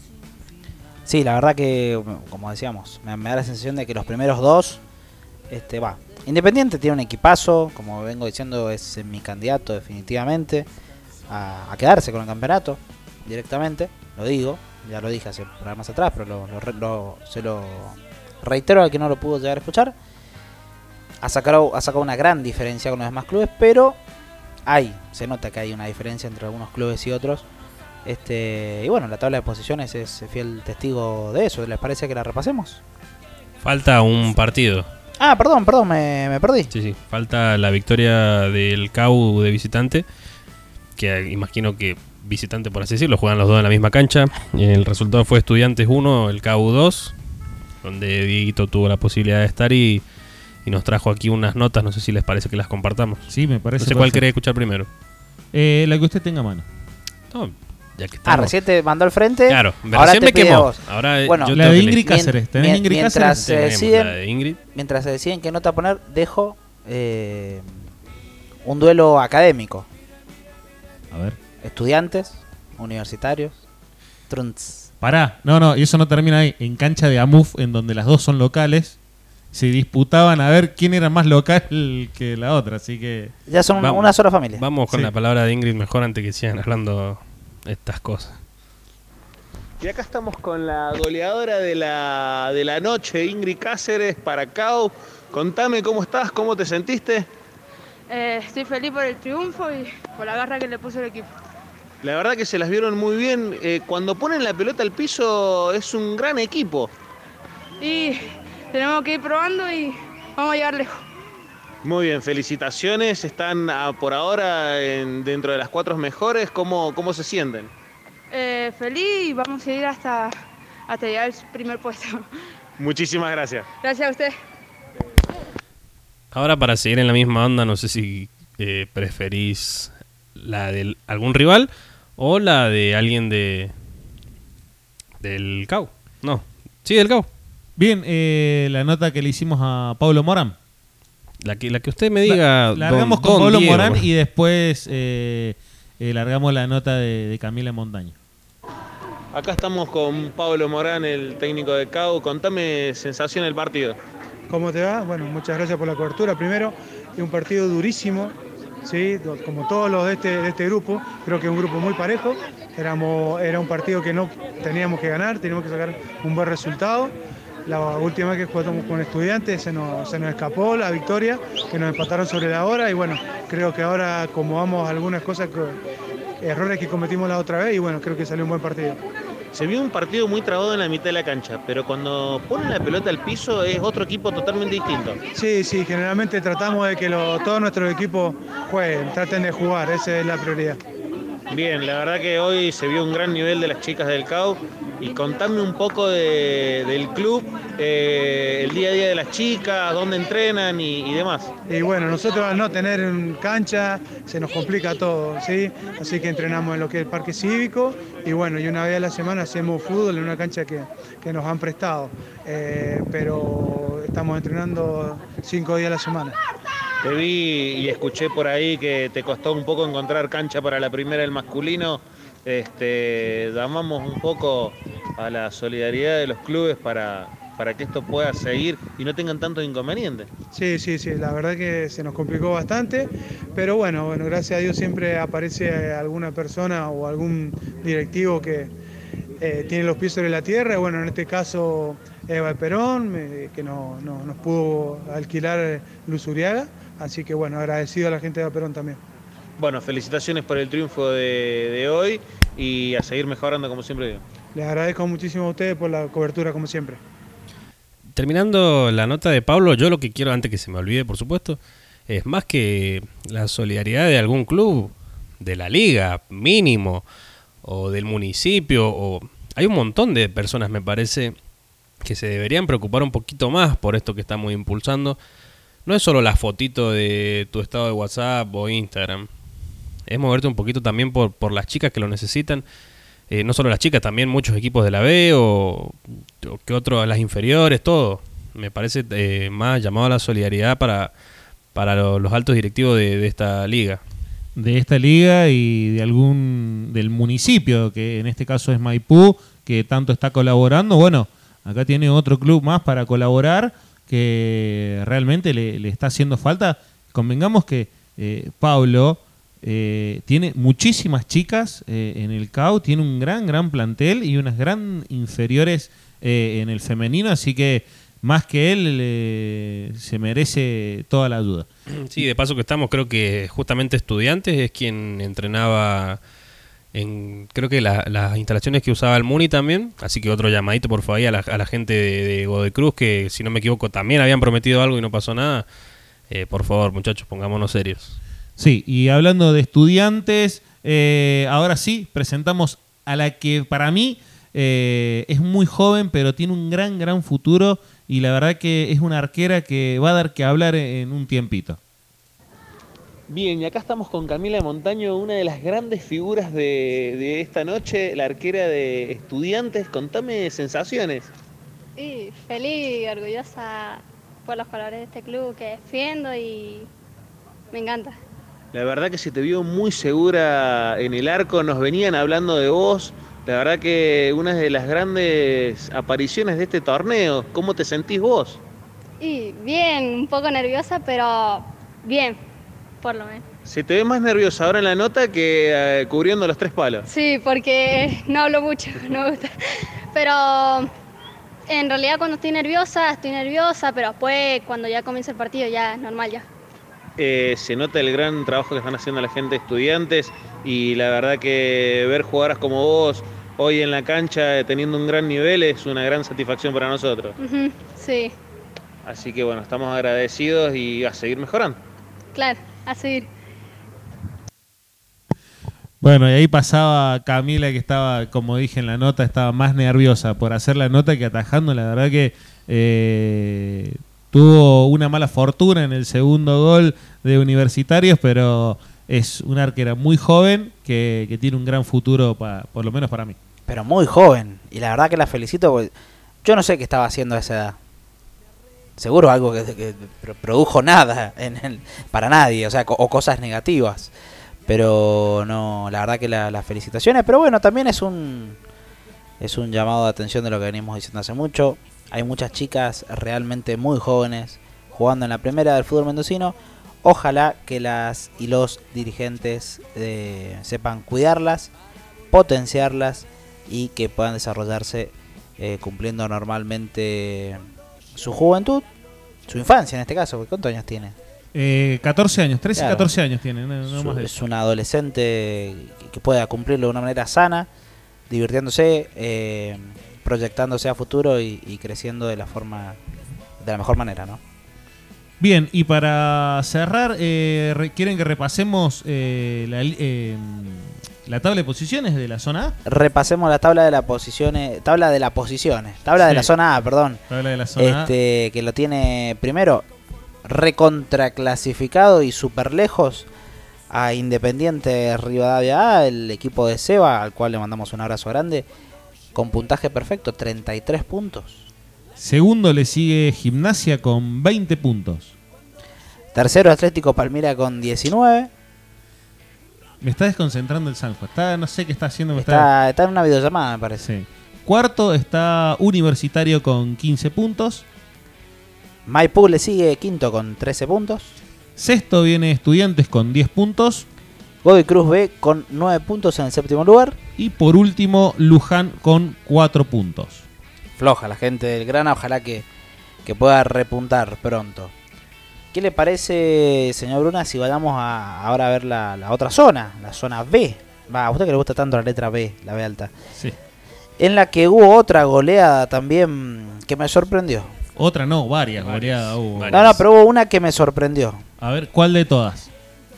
Sí, la verdad que, como decíamos, me, da la sensación de que los primeros dos, este va. Independiente tiene un equipazo, como vengo diciendo, es mi candidato definitivamente a, quedarse con el campeonato directamente, lo digo, ya lo dije hace programas atrás, pero lo, lo lo- se lo reitero al que no lo pudo llegar a escuchar. Ha sacado, ha sacado una gran diferencia con los demás clubes, pero hay, se nota que hay una diferencia entre algunos clubes y otros. Este, y bueno, la tabla de posiciones es fiel testigo de eso. ¿Les parece que la repasemos? Falta un partido. Ah, perdón, perdón, me, me perdí. Sí, sí. Falta la victoria del CAU de visitante. Que imagino que visitante, por así decirlo, juegan los dos en la misma cancha. El resultado fue Estudiantes 1, el CAU 2. Donde Dieguito tuvo la posibilidad de estar y, y nos trajo aquí unas notas. No sé si les parece que las compartamos. Sí, me parece No sé cuál quería escuchar primero. Eh, la que usted tenga a mano. No, ya que Ah, recién te mandó al frente. Claro, ahora recién te me pide quemó. vos. Ahora Bueno, yo La de Ingrid. Cáceres. ¿Tenés Ingrid mientras Cáceres? se deciden, la de Ingrid. mientras se deciden qué nota poner, dejo eh, un duelo académico. A ver. Estudiantes, universitarios, trunts. Pará, no, no, y eso no termina ahí. En cancha de Amuf, en donde las dos son locales, se disputaban a ver quién era más local que la otra. Así que. Ya son Vamos. una sola familia. Vamos con Sí. la palabra de Ingrid mejor antes que sigan hablando estas cosas. Y acá estamos con la goleadora de la, de la noche, Ingrid Cáceres, para CAU. Contame cómo estás, cómo te sentiste. Eh, estoy feliz por el triunfo y por la garra que le puso el equipo. La verdad que se las vieron muy bien. Eh, cuando ponen la pelota al piso es un gran equipo. Y tenemos que ir probando y vamos a llegar lejos. Muy bien, felicitaciones. Están ah, por ahora en- dentro de las cuatro mejores. ¿Cómo, cómo se sienten? Eh, feliz y vamos a ir hasta, hasta llegar al primer puesto. Muchísimas gracias. Gracias a usted. Ahora para seguir en la misma onda, no sé si eh, preferís la de algún rival o la de alguien de del CAU. No, sí, del CAU. Bien, eh, la nota que le hicimos a Pablo Morán. La que, la que usted me diga. La- don- largamos con don Pablo Diego. Morán y después eh, eh, largamos la nota de, de Camila Montaño. Acá estamos con Pablo Morán, el técnico de CAU. Contame sensación del partido. ¿Cómo te va? Bueno, muchas gracias por la cobertura. Primero, es un partido durísimo, ¿sí? Como todos los de este, de este grupo, creo que es un grupo muy parejo. Éramos, era un partido que no teníamos que ganar, teníamos que sacar un buen resultado. La última vez que jugamos con estudiantes se nos, se nos escapó la victoria, que nos empataron sobre la hora y bueno, creo que ahora como vamos algunas cosas, errores que cometimos la otra vez y bueno, creo que salió un buen partido. Se vio un partido muy trabado en la mitad de la cancha, pero cuando ponen la pelota al piso es otro equipo totalmente distinto. Sí, sí, generalmente tratamos de que lo- todos nuestros equipos jueguen, traten de jugar, esa es la prioridad. Bien, la verdad que hoy se vio un gran nivel de las chicas del CAU. Y contame un poco de- del club, eh, el día a día de las chicas, dónde entrenan y, y demás. Y bueno, nosotros al no tener cancha se nos complica todo, ¿sí? Así que entrenamos en lo que es el parque cívico y bueno, y una vez a la semana hacemos fútbol en una cancha que, que nos han prestado. Eh, pero estamos entrenando cinco días a la semana. Te vi y escuché por ahí que te costó un poco encontrar cancha para la primera del masculino. Este, llamamos un poco a la solidaridad de los clubes para, para que esto pueda seguir y no tengan tantos inconvenientes. Sí, sí, sí, la verdad que se nos complicó bastante, pero bueno, bueno, gracias a Dios siempre aparece alguna persona o algún directivo que eh, tiene los pies sobre la tierra, bueno, en este caso Eva Perón, que no, no- nos pudo alquilar Luz Uriaga, así que bueno, agradecido a la gente de Eva Perón también. Bueno, felicitaciones por el triunfo de, de hoy y a seguir mejorando como siempre digo. Les agradezco muchísimo a ustedes por la cobertura como siempre. Terminando la nota de Pablo, yo lo que quiero, antes que se me olvide, por supuesto, es más que la solidaridad de algún club, de la liga, mínimo, o del municipio, o hay un montón de personas, me parece, que se deberían preocupar un poquito más por esto que estamos impulsando. No es solo la fotito de tu estado de WhatsApp o Instagram, es moverte un poquito también por, por las chicas que lo necesitan. Eh, no solo las chicas, también muchos equipos de la B o, o que otros, las inferiores, todo. Me parece eh, más llamado a la solidaridad para, para lo- los altos directivos de, de esta liga. de esta liga y de algún del municipio, que en este caso es Maipú, que tanto está colaborando. Bueno, acá tiene otro club más para colaborar que realmente le, le está haciendo falta. Convengamos que eh, Pablo eh, tiene muchísimas chicas eh, en el CAU, tiene un gran, gran plantel y unas gran inferiores eh, en el femenino, así que más que él se merece toda la ayuda. Sí, de paso que estamos, creo que justamente estudiantes es quien entrenaba en, creo que la- las instalaciones que usaba el Muni también, así que otro llamadito por favor a la, a la gente de, de Godoy Cruz, que si no me equivoco también habían prometido algo y no pasó nada. Eh, por favor, muchachos, pongámonos serios. Sí, y hablando de estudiantes, eh, ahora sí, presentamos a la que para mí eh, es muy joven, pero tiene un gran, gran futuro y la verdad que es una arquera que va a dar que hablar en un tiempito. Bien, y acá estamos con Camila Montaño, una de las grandes figuras de, de esta noche, la arquera de estudiantes. Contame sensaciones. Y feliz y orgullosa por los colores de este club que defiendo y me encanta. La verdad que se te vio muy segura en el arco, nos venían hablando de vos. La verdad que una de las grandes apariciones de este torneo. ¿Cómo te sentís vos? Y bien, un poco nerviosa, pero bien, por lo menos. Se te ve más nerviosa ahora en la nota que eh, cubriendo los tres palos. Sí, porque no hablo mucho, no me gusta. Pero en realidad cuando estoy nerviosa, estoy nerviosa, pero después cuando ya comienza el partido ya es normal ya. Eh, se nota el gran trabajo que están haciendo la gente de estudiantes y la verdad que ver jugadoras como vos hoy en la cancha eh, teniendo un gran nivel es una gran satisfacción para nosotros. Sí, Así que bueno, estamos agradecidos y a seguir mejorando. claro, a seguir. Bueno, y ahí pasaba Camila que estaba, como dije en la nota, estaba más nerviosa por hacer la nota que atajando. La verdad que eh, tuvo una mala fortuna en el segundo gol de Universitarios, pero es una arquera muy joven que, tiene un gran futuro, pa- por lo menos para mí. Pero muy joven. Y la verdad que la felicito porque yo no sé qué estaba haciendo a esa edad. Seguro algo que, que pro- produjo nada en el- para nadie, o sea, o cosas negativas. Pero no, la verdad que la- las felicitaciones. Pero bueno, también es un es un llamado de atención de lo que venimos diciendo hace mucho. Hay muchas chicas realmente muy jóvenes jugando en la primera del fútbol mendocino. Ojalá que las y los dirigentes eh, sepan cuidarlas, potenciarlas y que puedan desarrollarse eh, cumpliendo normalmente su juventud, su infancia en este caso, porque ¿cuántos años tiene? Eh, 14 años, 13 y Claro. 14 años tiene, no, no Su- más de es un adolescente que- que pueda cumplirlo de una manera sana, divirtiéndose, eh, proyectándose a futuro y, y creciendo de la forma, de la mejor manera, ¿no? Bien, y para cerrar, eh, re- ¿quieren que repasemos eh, la eh, la tabla de posiciones de la zona A. Repasemos la tabla de las posiciones, tabla de las posiciones, tabla de la zona A, perdón. Tabla de la zona A. este, que lo tiene primero recontraclasificado y super lejos a Independiente Rivadavia A, el equipo de Seba, al cual le mandamos un abrazo grande, con puntaje perfecto, 33 puntos. Segundo le sigue Gimnasia con 20 puntos. Tercero Atlético Palmira con 19. Me está desconcentrando el Sanjo. Está, no sé qué está haciendo. me Está, está en una videollamada, me parece. Sí. Cuarto está Universitario con 15 puntos. Maipú le sigue quinto con 13 puntos. Sexto viene Estudiantes con 10 puntos. Godoy Cruz B con 9 puntos en el séptimo lugar. Y por último, Luján con 4 puntos. Floja la gente del Grana, ojalá que, que pueda repuntar pronto. ¿Qué le parece, señor Bruna, si vayamos a, ahora a ver la, la otra zona, la zona B? Va, a usted que le gusta tanto la letra B, la B alta. Sí. En la que hubo otra goleada también que me sorprendió. Otra no, varias goleadas hubo. No, no, pero hubo una que me sorprendió. A ver, ¿cuál de todas?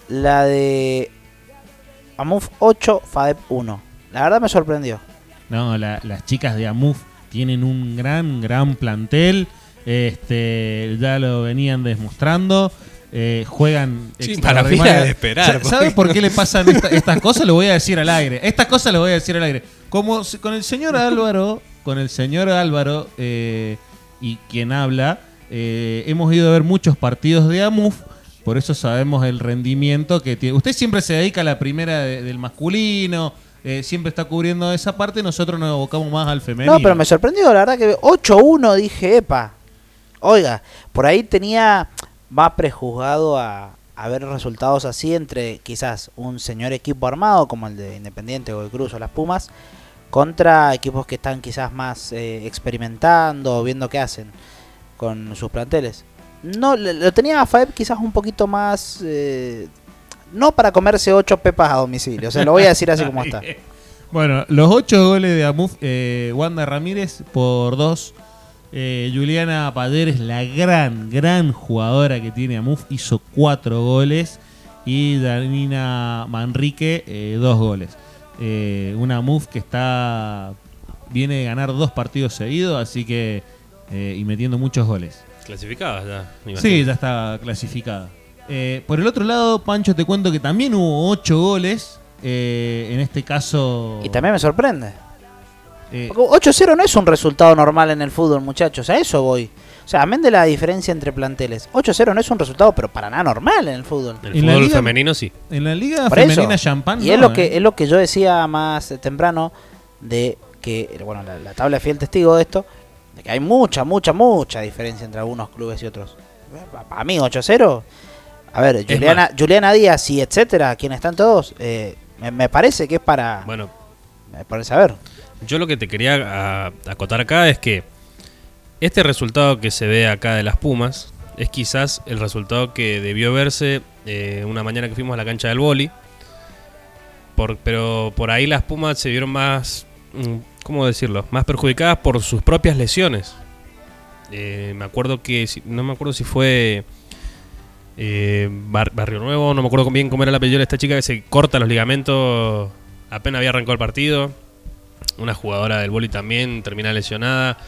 La de Amuf 8, FADEP 1. La verdad me sorprendió. No, la- las chicas de AMUF tienen un gran, gran plantel. Este, ya lo venían demostrando. Eh, juegan. Sí, para mí era de esperar, Sa- ¿Sabe porque- por qué le pasan esta- estas cosas? Lo voy a decir al aire. Estas cosas lo voy a decir al aire. Como si- con el señor Álvaro, con el señor Álvaro eh, y quien habla, eh, hemos ido a ver muchos partidos de AMUF. Por eso sabemos el rendimiento que tiene. Usted siempre se dedica a la primera de- del masculino. eh, siempre está cubriendo esa parte. Nosotros nos abocamos más al femenino. No, pero me sorprendió, la verdad que 8-1 dije, epa. Oiga, por ahí tenía más prejuzgado a, ver resultados así entre quizás un señor equipo armado como el de Independiente o el Cruz o las Pumas contra equipos que están quizás más eh, experimentando o viendo qué hacen con sus planteles. No, lo tenía a Faeb quizás un poquito más... eh, no para comerse 8 pepas a domicilio, o sea, lo voy a decir así como está. Bueno, los ocho goles de Amuf, eh, Wanda Ramírez por dos. Eh, Juliana Paderes, la gran, gran jugadora que tiene Amuf, hizo cuatro goles. Y Danina Manrique, eh, dos goles. Eh, una Amuf que está viene de ganar dos partidos seguidos, así que. y metiendo muchos goles. Clasificadas ya. me Sí, ya está clasificada. Eh, por el otro lado, Pancho, te cuento que también hubo ocho goles. eh, en este caso. Y también me sorprende. Eh, Porque 8-0 no es un resultado normal en el fútbol, muchachos. A eso voy. O sea, amén de la diferencia entre planteles. 8-0 no es un resultado, pero para nada normal en el fútbol. En el fútbol femenino sí. En la liga Por femenina eso. champán Y no, es lo eh. que es lo que yo decía más temprano de que bueno, la, la tabla es fiel testigo de esto, de que hay mucha, mucha, mucha diferencia entre algunos clubes y otros. Para mí 8-0. A ver, Juliana, Juliana Díaz y etcétera, quienes están todos, eh, me, me parece que es para Bueno, me parece a ver. Yo lo que te quería a- acotar acá es que este resultado que se ve acá de las Pumas es quizás el resultado que debió verse eh, una mañana que fuimos a la cancha del boli. Por, pero por ahí las Pumas se vieron más, mm, ¿cómo decirlo? Más perjudicadas por sus propias lesiones. Eh, me acuerdo que, no me acuerdo si fue eh, Bar- Barrio Nuevo, no me acuerdo bien cómo era la apellido de esta chica que se corta los ligamentos apenas había arrancado el partido. Una jugadora del boli también termina lesionada.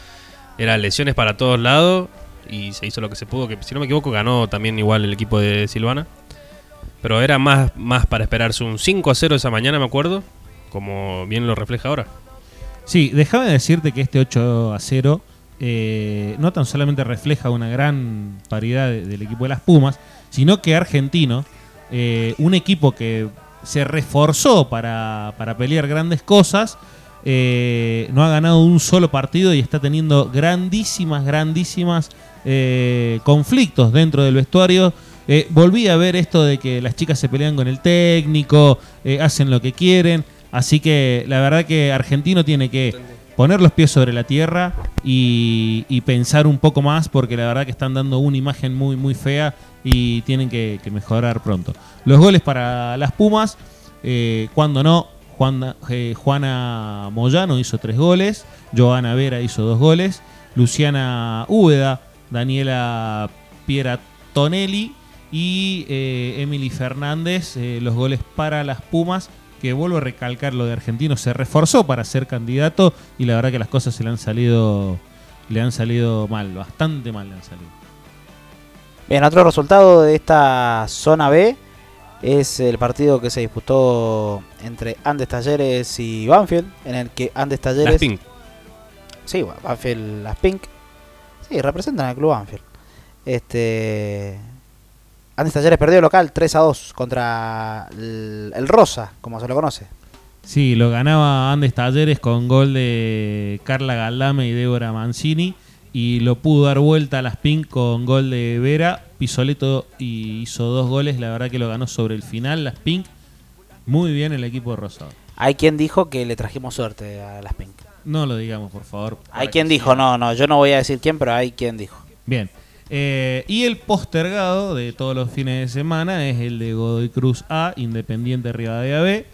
Eran lesiones para todos lados y se hizo lo que se pudo. Que si no me equivoco, ganó también igual el equipo de Silvana. Pero era más, más para esperarse un 5 a 0 esa mañana, me acuerdo. Como bien lo refleja ahora. Sí, déjame decirte que este 8 a 0 eh, no tan solamente refleja una gran paridad de- del equipo de las Pumas, sino que Argentino, eh, un equipo que se reforzó para, para pelear grandes cosas, eh, no ha ganado un solo partido y está teniendo grandísimas, grandísimas conflictos dentro del vestuario. Volví a ver esto de que las chicas se pelean con el técnico, hacen lo que quieren. Así que la verdad que Argentino tiene que poner los pies sobre la tierra y, pensar un poco más porque la verdad que están dando una imagen muy muy fea y tienen que, mejorar pronto. Los goles para las Pumas, eh, cuando no, Juana, eh, Juana Moyano hizo tres goles, Joana Vera hizo dos goles, Luciana Úbeda, Daniela Pieratonelli y eh, Emily Fernández, los goles para las Pumas, que vuelvo a recalcar lo de Argentino, se reforzó para ser candidato y la verdad que las cosas se le han salido, le han salido mal, bastante mal le han salido. Bien, otro resultado de esta zona B es el partido que se disputó entre Andes Talleres y Banfield, en el que Andes Talleres... Las Pink. Sí, Banfield, las Pink. Sí, representan al club Banfield. Este... Andes Talleres perdió local 3 a 2 contra el, el Rosa, como se lo conoce. Sí, lo ganaba Andes Talleres con gol de Carla Galdame y Débora Mancini. Y lo pudo dar vuelta a las Pink con gol de Vera. Pisoleto y hizo dos goles. La verdad que lo ganó sobre el final las Pink. Muy bien el equipo de Rosado. Hay quien dijo que le trajimos suerte a las Pink. No lo digamos, por favor. Hay quien dijo, no, no, yo no voy a decir quién, pero hay quien dijo. Bien. Eh, y el postergado de todos los fines de semana es el de Godoy Cruz A, Independiente Rivadavia B.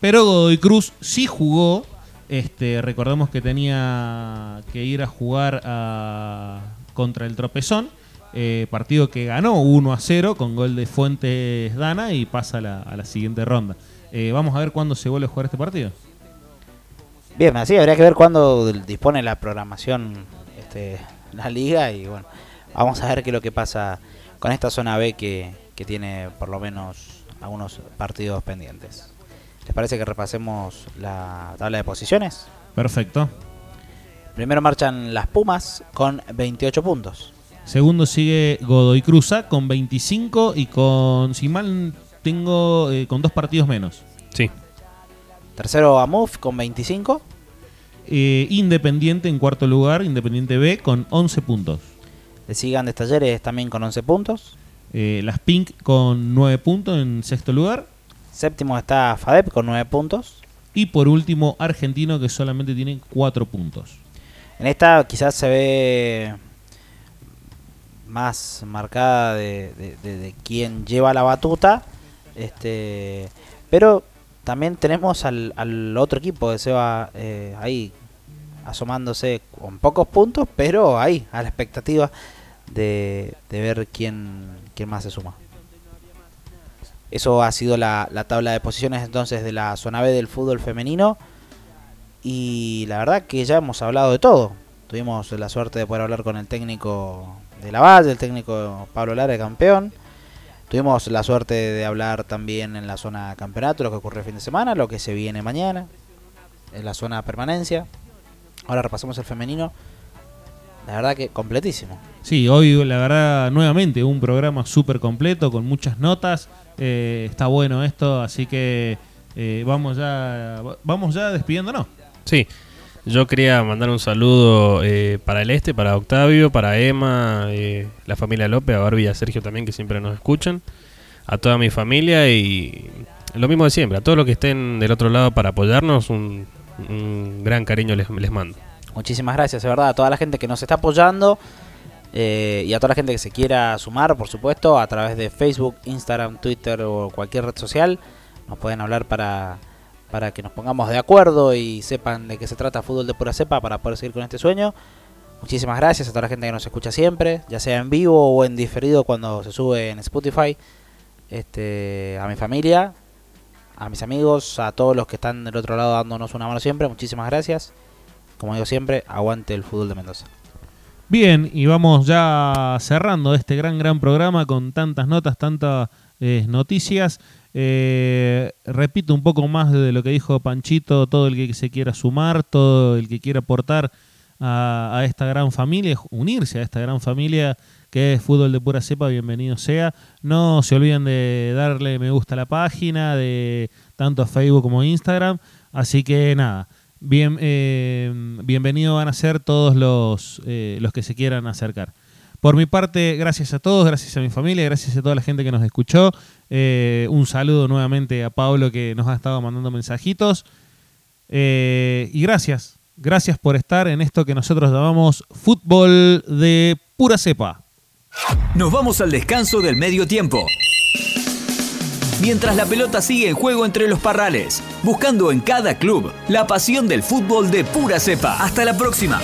Pero Godoy Cruz sí jugó. Este, recordemos que tenía que ir a jugar a- contra el Tropezón. eh, partido que ganó 1 a 0 con gol de Fuentes Dana y pasa a la, siguiente ronda. Eh, vamos a ver cuándo se vuelve a jugar este partido. Bien, así habría que ver cuándo dispone la programación este, la liga y bueno, vamos a ver qué es lo que pasa con esta zona B que, que tiene por lo menos algunos partidos pendientes. ¿Les parece que repasemos la tabla de posiciones? Perfecto. Primero marchan las Pumas con 28 puntos. Segundo sigue Godoy Cruz A con 25 y con, si mal tengo, eh, con dos partidos menos. Sí. Tercero Amuf con 25. Eh, Independiente en cuarto lugar, Independiente B con 11 puntos. Le sigan de Talleres también con 11 puntos. Eh, las Pink con 9 puntos en sexto lugar. Séptimo está FADEP con 9 puntos. Y por último, Argentino que solamente tiene 4 puntos. En esta quizás se ve más marcada de, de, de- de quién lleva la batuta. Este, pero también tenemos al, al otro equipo de Seba eh, ahí asomándose con pocos puntos, pero ahí, a la expectativa de, ver quién, quién más se suma. Eso ha sido la, la tabla de posiciones entonces de la zona B del fútbol femenino. Y la verdad que ya hemos hablado de todo. Tuvimos la suerte de poder hablar con el técnico de la Valle, el técnico Pablo Lara, el campeón. Tuvimos la suerte de hablar también en la zona campeonato, lo que ocurrió el fin de semana, lo que se viene mañana, en la zona permanencia. Ahora repasamos el femenino. La verdad que completísimo. Sí, hoy la verdad nuevamente un programa súper completo con muchas notas. Eh, está bueno esto, así que eh, vamos ya vamos ya despidiéndonos. Sí, yo quería mandar un saludo eh, para el este, para Octavio, para Emma, eh, la familia López, a Barbie y a Sergio también que siempre nos escuchan, a toda mi familia y lo mismo de siempre, a todos los que estén del otro lado para apoyarnos, un, un gran cariño les, les mando. Muchísimas gracias, de verdad, a toda la gente que nos está apoyando eh, y a toda la gente que se quiera sumar, por supuesto, a través de Facebook, Instagram, Twitter o cualquier red social. Nos pueden hablar para, para que nos pongamos de acuerdo y sepan de qué se trata Fútbol de Pura Cepa para poder seguir con este sueño. Muchísimas gracias a toda la gente que nos escucha siempre, ya sea en vivo o en diferido cuando se sube en Spotify. Este, a mi familia, a mis amigos, a todos los que están del otro lado dándonos una mano siempre, muchísimas gracias. Como digo siempre, aguante el fútbol de Mendoza. Bien, y vamos ya cerrando este gran, gran programa con tantas notas, tantas eh, noticias. Eh, repito un poco más de lo que dijo Panchito, todo el que se quiera sumar, todo el que quiera aportar a, a esta gran familia, unirse a esta gran familia que es Fútbol de Pura Cepa, bienvenido sea. No se olviden de darle me gusta a la página, de tanto a Facebook como a Instagram. Así que nada, bien, eh, van a ser todos los, eh, los que se quieran acercar. Por mi parte, gracias a todos, gracias a mi familia, gracias a toda la gente que nos escuchó. Eh, un saludo nuevamente a Pablo que nos ha estado mandando mensajitos. Y gracias, gracias por estar en esto que nosotros llamamos fútbol de pura cepa. Nos vamos al descanso del medio tiempo. Mientras la pelota sigue en juego entre los parrales, buscando en cada club la pasión del fútbol de pura cepa. Hasta la próxima.